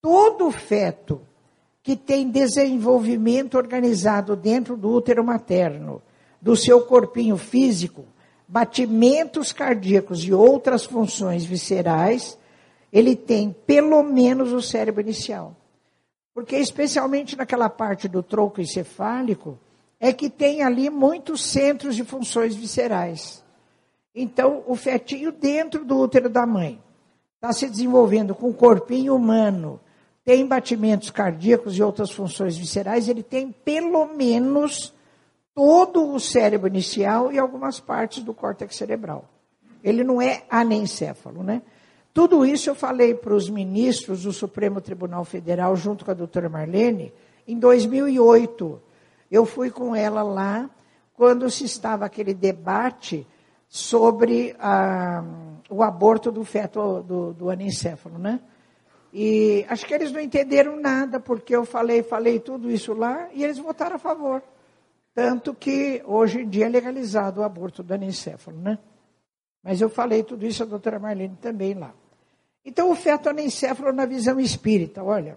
[SPEAKER 1] Todo feto que tem desenvolvimento organizado dentro do útero materno, do seu corpinho físico, batimentos cardíacos e outras funções viscerais, ele tem pelo menos o cérebro inicial. Porque, especialmente naquela parte do tronco encefálico, é que tem ali muitos centros de funções viscerais. Então, o fetinho dentro do útero da mãe está se desenvolvendo com o corpinho humano, tem batimentos cardíacos e outras funções viscerais, ele tem pelo menos todo o cérebro inicial e algumas partes do córtex cerebral. Ele não é anencéfalo, né? Tudo isso eu falei para os ministros do Supremo Tribunal Federal, junto com a doutora Marlene, em 2008. Eu fui com ela lá quando se estava aquele debate sobre a, o aborto do feto do, do anencéfalo, né? E acho que eles não entenderam nada, porque eu falei, falei tudo isso lá, e eles votaram a favor. Tanto que hoje em dia é legalizado o aborto do anencéfalo, né? Mas eu falei tudo isso a doutora Marlene também lá. Então, o feto anencéfalo na visão espírita, olha.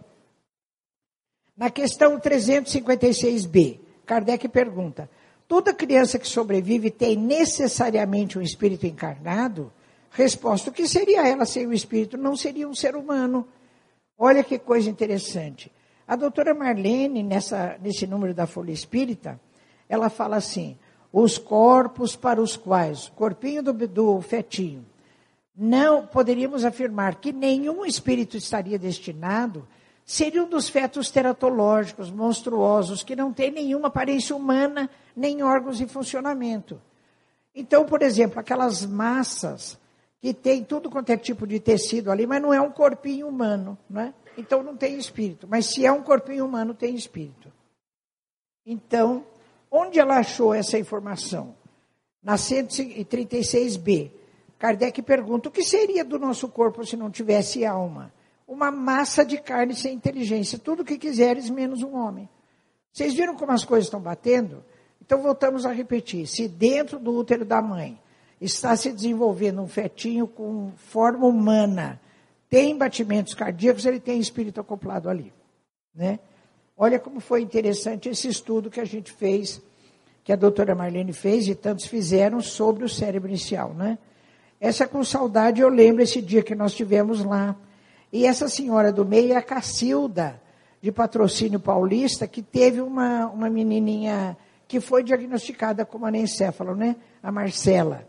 [SPEAKER 1] Na questão 356b, Kardec pergunta: toda criança que sobrevive tem necessariamente um espírito encarnado? Resposta: o que seria ela sem o espírito? Não seria um ser humano. Olha que coisa interessante. A doutora Marlene, nessa, nesse número da Folha Espírita, ela fala assim: os corpos para os quais, corpinho do, do fetinho, não poderíamos afirmar que nenhum espírito estaria destinado, seriam dos fetos teratológicos, monstruosos, que não têm nenhuma aparência humana, nem órgãos em funcionamento. Então, por exemplo, aquelas massas que tem tudo quanto é tipo de tecido ali, mas não é um corpinho humano, né? Então não tem espírito. Mas se é um corpinho humano, tem espírito. Então, Onde ela achou essa informação? Na 136b. Kardec pergunta: o que seria do nosso corpo se não tivesse alma? Uma massa de carne sem inteligência, tudo o que quiseres, menos um homem. Vocês viram como as coisas estão batendo? Então voltamos a repetir: se dentro do útero da mãe está se desenvolvendo um fetinho com forma humana, tem batimentos cardíacos, ele tem espírito acoplado ali, né? Olha como foi interessante esse estudo que a gente fez, que a doutora Marlene fez e tantos fizeram sobre o cérebro inicial, né? Essa com saudade eu lembro esse dia que nós tivemos lá. E essa senhora do meio é a Cacilda, de patrocínio paulista, que teve uma, uma menininha que foi diagnosticada com anencéfalo, né? A Marcela.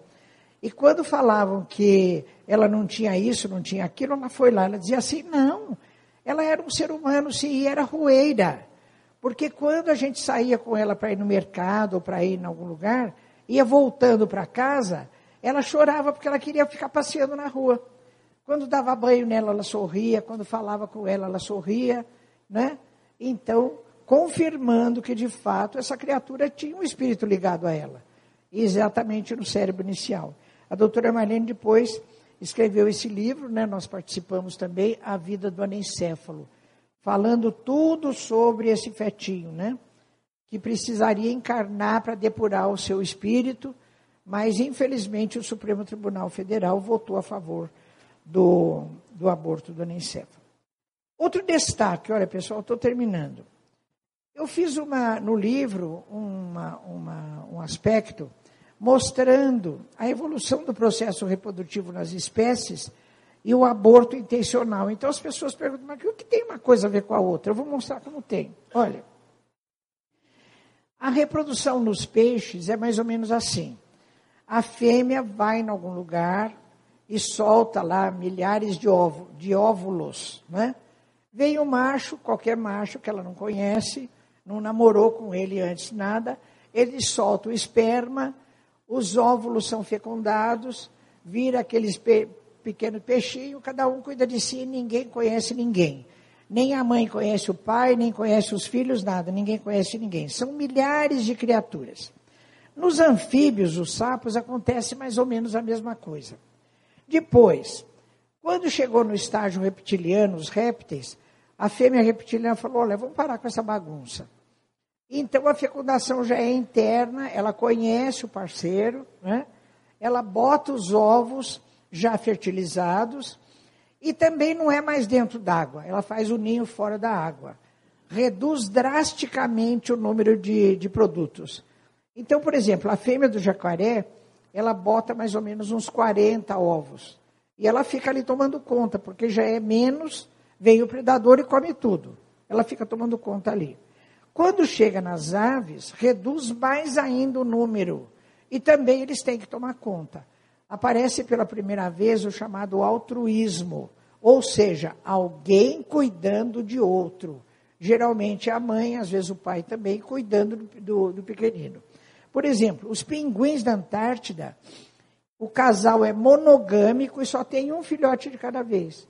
[SPEAKER 1] E quando falavam que ela não tinha isso, não tinha aquilo, ela foi lá, ela dizia assim, não, ela era um ser humano, sim, e era rueira. Porque quando a gente saía com ela para ir no mercado ou para ir em algum lugar, ia voltando para casa, ela chorava porque ela queria ficar passeando na rua. Quando dava banho nela, ela sorria. Quando falava com ela, ela sorria. Né? Então, confirmando que, de fato, essa criatura tinha um espírito ligado a ela. Exatamente no cérebro inicial. A doutora Marlene depois escreveu esse livro, né, nós participamos também, A Vida do Anencéfalo, falando tudo sobre esse fetinho, né, que precisaria encarnar para depurar o seu espírito, mas infelizmente o Supremo Tribunal Federal votou a favor do, do aborto do anencéfalo. Outro destaque, olha pessoal, estou terminando. Eu fiz uma, no livro uma, uma, um aspecto mostrando a evolução do processo reprodutivo nas espécies e o aborto intencional. Então as pessoas perguntam, mas o que tem uma coisa a ver com a outra? Eu vou mostrar como tem. Olha, a reprodução nos peixes é mais ou menos assim. A fêmea vai em algum lugar e solta lá milhares de, ovo, de óvulos, né? Vem o macho, qualquer macho que ela não conhece, não namorou com ele antes nada, ele solta o esperma, os óvulos são fecundados, vira aqueles pe pequeno peixinho, cada um cuida de si, ninguém conhece ninguém. Nem a mãe conhece o pai, nem conhece os filhos, nada, ninguém conhece ninguém. São milhares de criaturas. Nos anfíbios, os sapos, acontece mais ou menos a mesma coisa. Depois, quando chegou no estágio reptiliano, os répteis, a fêmea reptiliana falou: olha, vamos parar com essa bagunça. Então a fecundação já é interna, ela conhece o parceiro, né? ela bota os ovos já fertilizados e também não é mais dentro d'água, ela faz o ninho fora da água. Reduz drasticamente o número de, de produtos. Então, por exemplo, a fêmea do jacaré, ela bota mais ou menos uns 40 ovos. E ela fica ali tomando conta, porque já é menos, vem o predador e come tudo. Ela fica tomando conta ali. Quando chega nas aves, reduz mais ainda o número. E também eles têm que tomar conta. Aparece pela primeira vez o chamado altruísmo, ou seja, alguém cuidando de outro. Geralmente a mãe, às vezes o pai também, cuidando do, do, do pequenino. Por exemplo, os pinguins da Antártida, o casal é monogâmico e só tem um filhote de cada vez.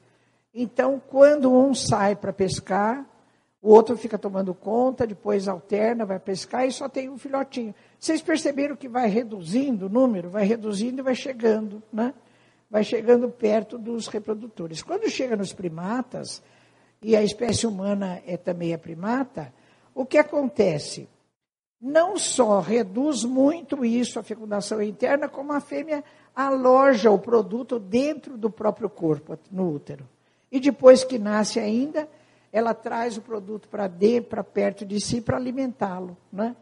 [SPEAKER 1] Então, quando um sai para pescar, o outro fica tomando conta, depois alterna, vai pescar e só tem um filhotinho. Vocês perceberam que vai reduzindo o número, vai reduzindo e vai chegando, né? vai chegando perto dos reprodutores. Quando chega nos primatas, e a espécie humana é também a primata, o que acontece? Não só reduz muito isso, a fecundação interna, como a fêmea aloja o produto dentro do próprio corpo, no útero. E depois que nasce ainda, ela traz o produto para dentro, para perto de si, para alimentá-lo. Né?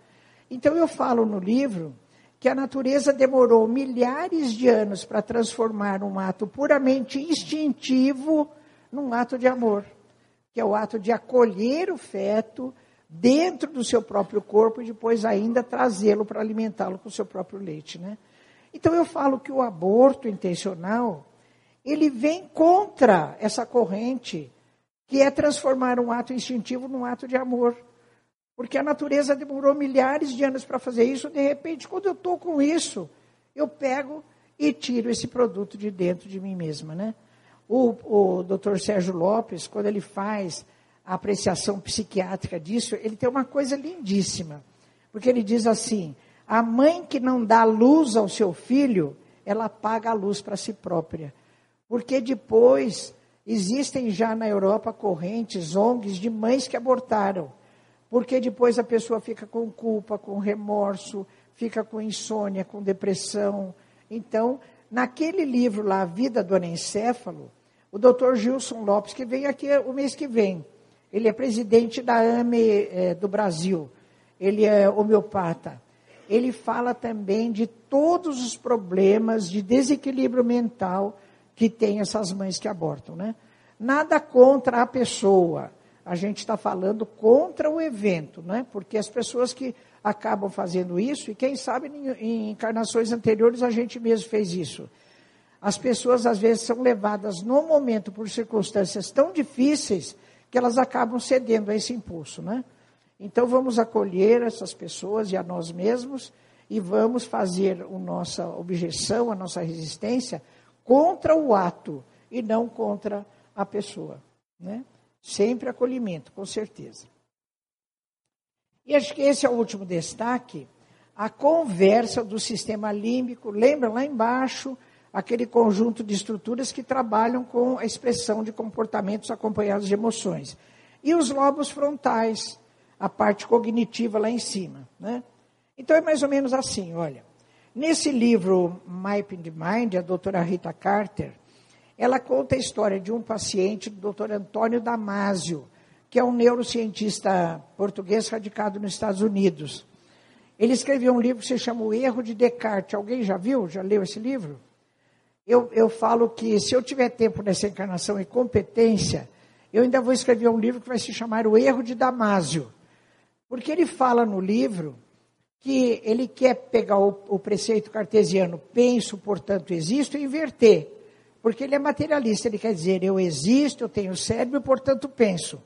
[SPEAKER 1] Então eu falo no livro que a natureza demorou milhares de anos para transformar um ato puramente instintivo num ato de amor, que é o ato de acolher o feto dentro do seu próprio corpo e depois ainda trazê-lo para alimentá-lo com o seu próprio leite, né? Então eu falo que o aborto intencional, ele vem contra essa corrente que é transformar um ato instintivo num ato de amor. Porque a natureza demorou milhares de anos para fazer isso, de repente, quando eu estou com isso, eu pego e tiro esse produto de dentro de mim mesma, né? O, o Dr. Sérgio Lopes, quando ele faz a apreciação psiquiátrica disso, ele tem uma coisa lindíssima. Porque ele diz assim: a mãe que não dá luz ao seu filho, ela apaga a luz para si própria. Porque depois existem já na Europa correntes, ONGs de mães que abortaram. Porque depois a pessoa fica com culpa, com remorso, fica com insônia, com depressão. Então, naquele livro lá, A Vida do Anencéfalo, o doutor Gilson Lopes, que vem aqui o mês que vem, ele é presidente da AME é, do Brasil, ele é homeopata ele fala também de todos os problemas de desequilíbrio mental que tem essas mães que abortam, né? Nada contra a pessoa. A gente está falando contra o evento, né? Porque as pessoas que acabam fazendo isso, e quem sabe em encarnações anteriores a gente mesmo fez isso. As pessoas às vezes são levadas no momento por circunstâncias tão difíceis que elas acabam cedendo a esse impulso, né? Então vamos acolher essas pessoas e a nós mesmos e vamos fazer a nossa objeção, a nossa resistência contra o ato e não contra a pessoa. Né? Sempre acolhimento, com certeza. E acho que esse é o último destaque, a conversa do sistema límbico. Lembra lá embaixo aquele conjunto de estruturas que trabalham com a expressão de comportamentos acompanhados de emoções. E os lobos frontais, a parte cognitiva lá em cima. Né? Então é mais ou menos assim, olha. Nesse livro Mapping the Mind, a doutora Rita Carter, ela conta a história de um paciente do doutor Antônio Damasio, que é um neurocientista português radicado nos Estados Unidos. Ele escreveu um livro que se chama O Erro de Descartes. Alguém já viu? Já leu esse livro? Eu, eu falo que se eu tiver tempo nessa encarnação e competência, eu ainda vou escrever um livro que vai se chamar O Erro de Damásio. Porque ele fala no livro que ele quer pegar o, o preceito cartesiano, penso, portanto existo, e inverter. Porque ele é materialista, ele quer dizer, eu existo, eu tenho cérebro, portanto penso.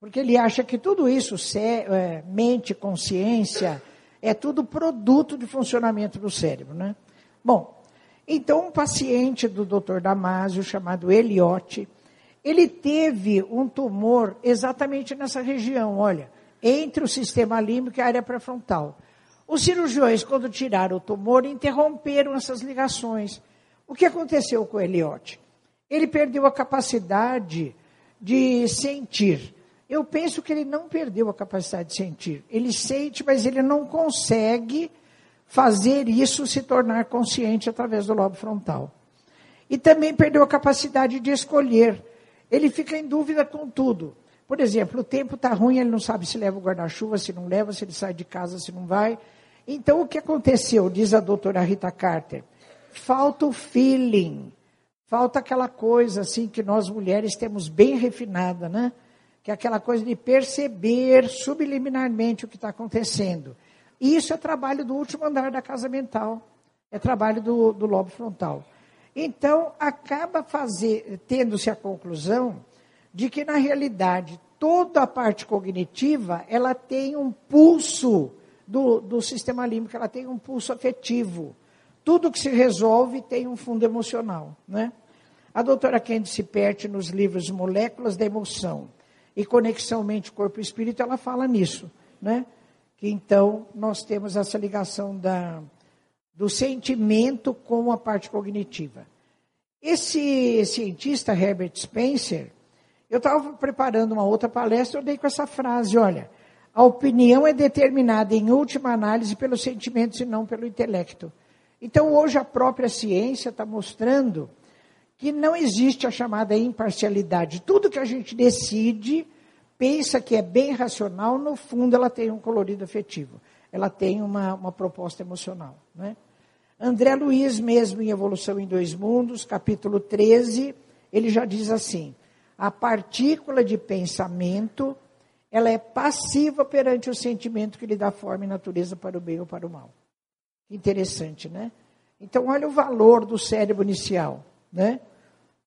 [SPEAKER 1] Porque ele acha que tudo isso, é, mente, consciência, é tudo produto de funcionamento do cérebro, né? Bom, então um paciente do Dr. Damasio, chamado Eliotti, ele teve um tumor exatamente nessa região, olha entre o sistema límbico e a área pré-frontal. Os cirurgiões, quando tiraram o tumor, interromperam essas ligações. O que aconteceu com o Eliote? Ele perdeu a capacidade de sentir. Eu penso que ele não perdeu a capacidade de sentir. Ele sente, mas ele não consegue fazer isso se tornar consciente através do lobo frontal. E também perdeu a capacidade de escolher. Ele fica em dúvida com tudo. Por exemplo, o tempo está ruim, ele não sabe se leva o guarda-chuva, se não leva, se ele sai de casa, se não vai. Então, o que aconteceu, diz a doutora Rita Carter? Falta o feeling, falta aquela coisa assim que nós mulheres temos bem refinada, né? Que é aquela coisa de perceber subliminarmente o que está acontecendo. E isso é trabalho do último andar da casa mental, é trabalho do, do lobo frontal. Então, acaba fazer, tendo-se a conclusão de que, na realidade, toda a parte cognitiva, ela tem um pulso do, do sistema límbico, ela tem um pulso afetivo. Tudo que se resolve tem um fundo emocional, né? A doutora Candice Pert, nos livros Moléculas da Emoção e Conexão Mente-Corpo-Espírito, ela fala nisso, né? Que então nós temos essa ligação da, do sentimento com a parte cognitiva. Esse cientista, Herbert Spencer, eu estava preparando uma outra palestra, eu dei com essa frase, olha, a opinião é determinada em última análise pelos sentimentos e não pelo intelecto. Então, hoje a própria ciência está mostrando que não existe a chamada imparcialidade. Tudo que a gente decide, pensa que é bem racional, no fundo ela tem um colorido afetivo. Ela tem uma, uma proposta emocional. Né? André Luiz, mesmo em Evolução em Dois Mundos, capítulo 13, ele já diz assim: a partícula de pensamento, ela é passiva perante o sentimento que lhe dá forma e natureza para o bem ou para o mal. Interessante, né? Então, olha o valor do cérebro inicial, né?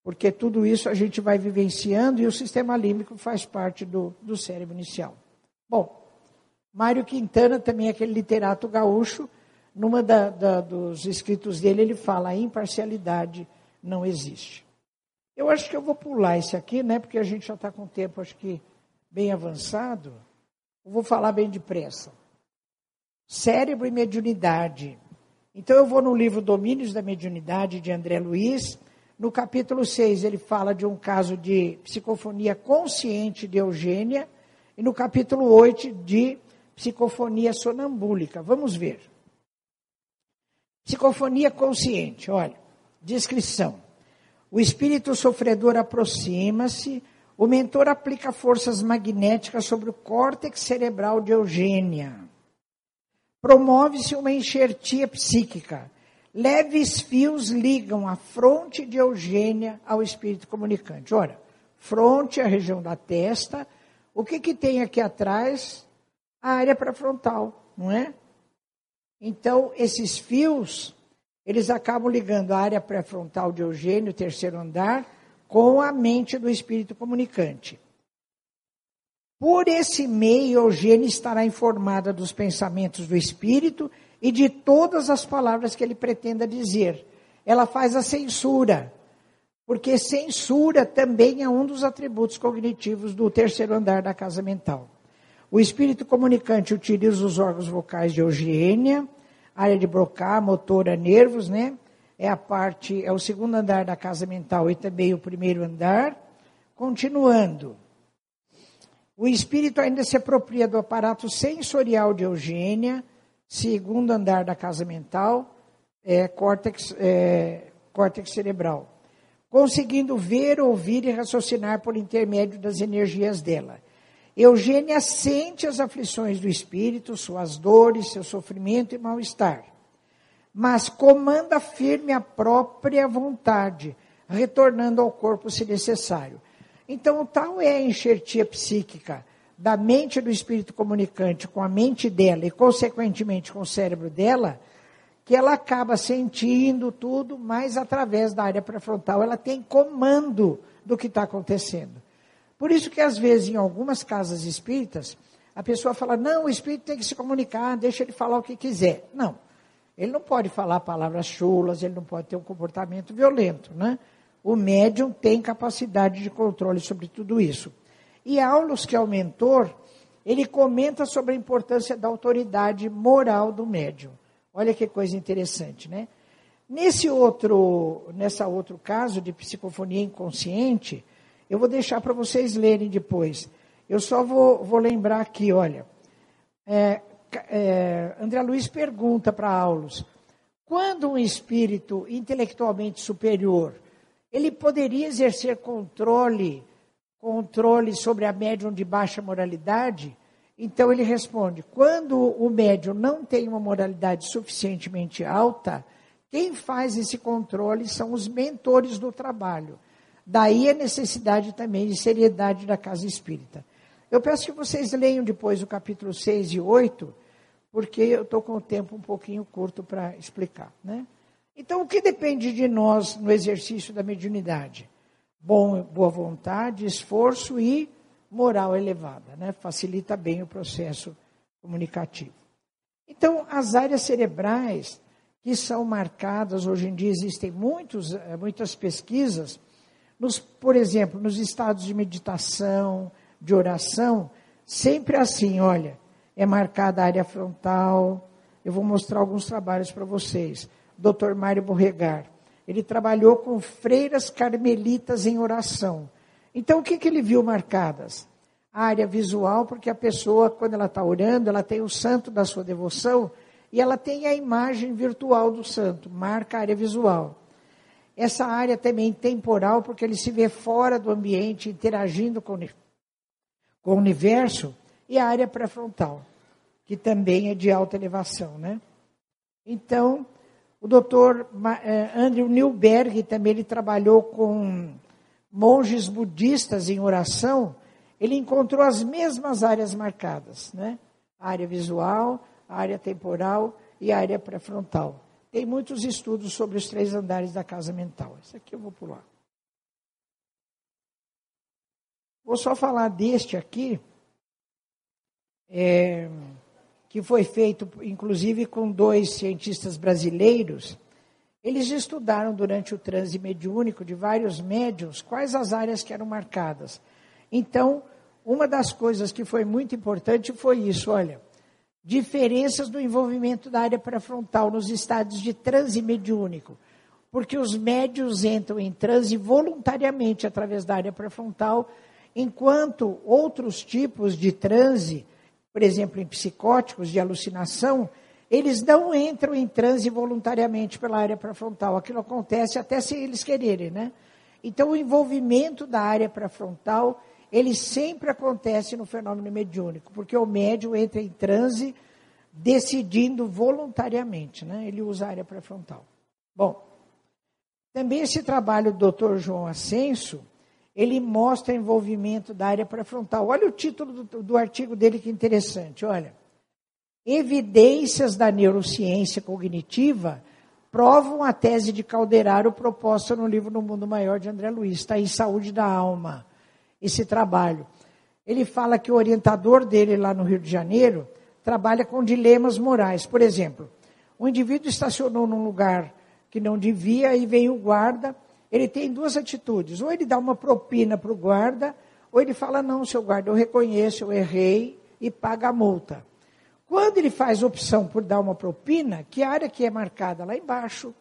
[SPEAKER 1] Porque tudo isso a gente vai vivenciando e o sistema límbico faz parte do, do cérebro inicial. Bom, Mário Quintana, também aquele literato gaúcho, numa da, da, dos escritos dele, ele fala: a imparcialidade não existe. Eu acho que eu vou pular esse aqui, né? Porque a gente já está com o tempo, acho que bem avançado. Eu vou falar bem depressa. Cérebro e mediunidade. Então eu vou no livro Domínios da Mediunidade de André Luiz. No capítulo 6, ele fala de um caso de psicofonia consciente de Eugênia. E no capítulo 8, de psicofonia sonambúlica. Vamos ver. Psicofonia consciente, olha, descrição. O espírito sofredor aproxima-se, o mentor aplica forças magnéticas sobre o córtex cerebral de Eugênia. Promove-se uma enxertia psíquica. Leves fios ligam a fronte de Eugênia ao espírito comunicante. Ora, fronte é a região da testa. O que, que tem aqui atrás? A área pré-frontal, não é? Então, esses fios eles acabam ligando a área pré-frontal de Eugênio, terceiro andar, com a mente do espírito comunicante. Por esse meio, Eugênio estará informada dos pensamentos do espírito e de todas as palavras que ele pretenda dizer. Ela faz a censura, porque censura também é um dos atributos cognitivos do terceiro andar da casa mental. O espírito comunicante utiliza os órgãos vocais de Eugênia, área de Broca, motora, nervos, né? É a parte, é o segundo andar da casa mental e também o primeiro andar. Continuando. O espírito ainda se apropria do aparato sensorial de Eugênia, segundo andar da casa mental, é, córtex, é, córtex cerebral, conseguindo ver, ouvir e raciocinar por intermédio das energias dela. Eugênia sente as aflições do espírito, suas dores, seu sofrimento e mal-estar, mas comanda firme a própria vontade, retornando ao corpo se necessário. Então, tal é a enxertia psíquica da mente do espírito comunicante com a mente dela e, consequentemente, com o cérebro dela, que ela acaba sentindo tudo, mas através da área pré-frontal ela tem comando do que está acontecendo. Por isso que às vezes em algumas casas espíritas, a pessoa fala: "Não, o espírito tem que se comunicar, deixa ele falar o que quiser". Não. Ele não pode falar palavras chulas, ele não pode ter um comportamento violento, né? O médium tem capacidade de controle sobre tudo isso. E Aulus, que é o mentor, ele comenta sobre a importância da autoridade moral do médium. Olha que coisa interessante, né? Nesse outro, nessa outro caso de psicofonia inconsciente, eu vou deixar para vocês lerem depois. Eu só vou, vou lembrar aqui, olha. É, é, André Luiz pergunta para Aulos, quando um espírito intelectualmente superior, ele poderia exercer controle, controle sobre a médium de baixa moralidade? Então ele responde, quando o médium não tem uma moralidade suficientemente alta, quem faz esse controle são os mentores do trabalho. Daí a necessidade também de seriedade da casa espírita. Eu peço que vocês leiam depois o capítulo 6 e 8, porque eu estou com o tempo um pouquinho curto para explicar. Né? Então, o que depende de nós no exercício da mediunidade? Bom, boa vontade, esforço e moral elevada. Né? Facilita bem o processo comunicativo. Então, as áreas cerebrais que são marcadas, hoje em dia existem muitos, eh, muitas pesquisas nos, por exemplo, nos estados de meditação, de oração, sempre assim, olha, é marcada a área frontal. Eu vou mostrar alguns trabalhos para vocês. Dr. Mário Borregar. Ele trabalhou com freiras carmelitas em oração. Então, o que, que ele viu marcadas? A área visual, porque a pessoa, quando ela está orando, ela tem o santo da sua devoção e ela tem a imagem virtual do santo, marca a área visual. Essa área também temporal, porque ele se vê fora do ambiente, interagindo com, com o universo, e a área pré-frontal, que também é de alta elevação, né? Então, o doutor eh, Andrew Newberg também ele trabalhou com monges budistas em oração. Ele encontrou as mesmas áreas marcadas, né? A área visual, a área temporal e a área pré-frontal. Tem muitos estudos sobre os três andares da casa mental. Esse aqui eu vou pular. Vou só falar deste aqui, é, que foi feito, inclusive, com dois cientistas brasileiros. Eles estudaram durante o transe mediúnico de vários médiums quais as áreas que eram marcadas. Então, uma das coisas que foi muito importante foi isso: olha, diferenças do envolvimento da área pré-frontal nos estados de transe mediúnico. Porque os médios entram em transe voluntariamente através da área pré-frontal, enquanto outros tipos de transe por exemplo, em psicóticos de alucinação, eles não entram em transe voluntariamente pela área pré-frontal. Aquilo acontece até se eles quererem, né? Então, o envolvimento da área pré-frontal, ele sempre acontece no fenômeno mediúnico, porque o médium entra em transe decidindo voluntariamente, né? Ele usa a área pré-frontal. Bom, também esse trabalho do Dr. João Ascenso, ele mostra envolvimento da área pré-frontal. Olha o título do, do artigo dele que interessante, olha. Evidências da neurociência cognitiva provam a tese de Calderaro proposta no livro No Mundo Maior de André Luiz, está em Saúde da Alma, esse trabalho. Ele fala que o orientador dele lá no Rio de Janeiro trabalha com dilemas morais. Por exemplo, o indivíduo estacionou num lugar que não devia e veio o guarda ele tem duas atitudes. Ou ele dá uma propina para o guarda, ou ele fala: não, seu guarda, eu reconheço, eu errei e paga a multa. Quando ele faz opção por dar uma propina, que área que é marcada? Lá embaixo.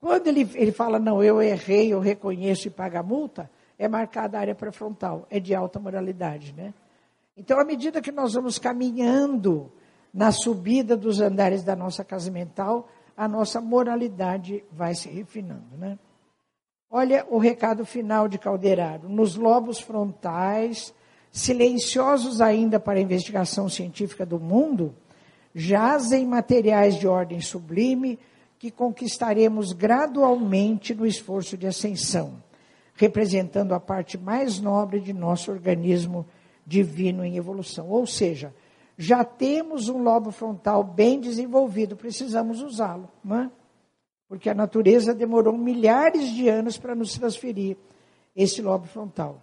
[SPEAKER 1] Quando ele, ele fala, não, eu errei, eu reconheço e paga a multa, é marcada a área pré-frontal. É de alta moralidade, né? Então, à medida que nós vamos caminhando na subida dos andares da nossa casa mental, a nossa moralidade vai se refinando, né? Olha o recado final de Calderaro. Nos lobos frontais, silenciosos ainda para a investigação científica do mundo, jazem materiais de ordem sublime que conquistaremos gradualmente no esforço de ascensão, representando a parte mais nobre de nosso organismo divino em evolução. Ou seja, já temos um lobo frontal bem desenvolvido, precisamos usá-lo. Não é? Porque a natureza demorou milhares de anos para nos transferir esse lobo frontal.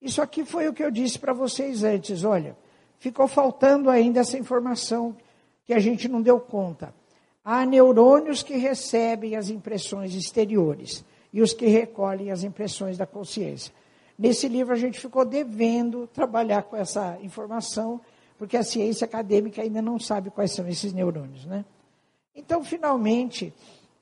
[SPEAKER 1] Isso aqui foi o que eu disse para vocês antes. Olha, ficou faltando ainda essa informação que a gente não deu conta. Há neurônios que recebem as impressões exteriores e os que recolhem as impressões da consciência. Nesse livro a gente ficou devendo trabalhar com essa informação, porque a ciência acadêmica ainda não sabe quais são esses neurônios, né? Então, finalmente,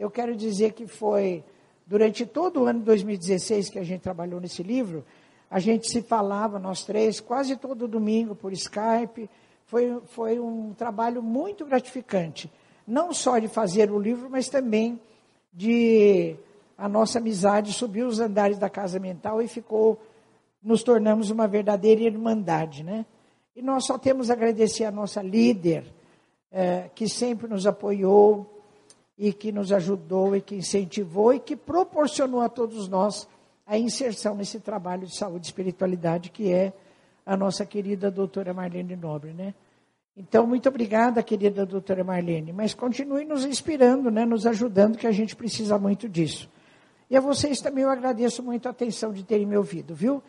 [SPEAKER 1] eu quero dizer que foi durante todo o ano de 2016 que a gente trabalhou nesse livro, a gente se falava, nós três, quase todo domingo por Skype. Foi, foi um trabalho muito gratificante. Não só de fazer o livro, mas também de a nossa amizade subir os andares da casa mental e ficou, nos tornamos uma verdadeira irmandade, né? E nós só temos a agradecer a nossa líder, eh, que sempre nos apoiou, e que nos ajudou e que incentivou e que proporcionou a todos nós a inserção nesse trabalho de saúde e espiritualidade que é a nossa querida doutora Marlene Nobre, né? Então, muito obrigada, querida doutora Marlene, mas continue nos inspirando, né, nos ajudando, que a gente precisa muito disso. E a vocês também eu agradeço muito a atenção de terem me ouvido, viu?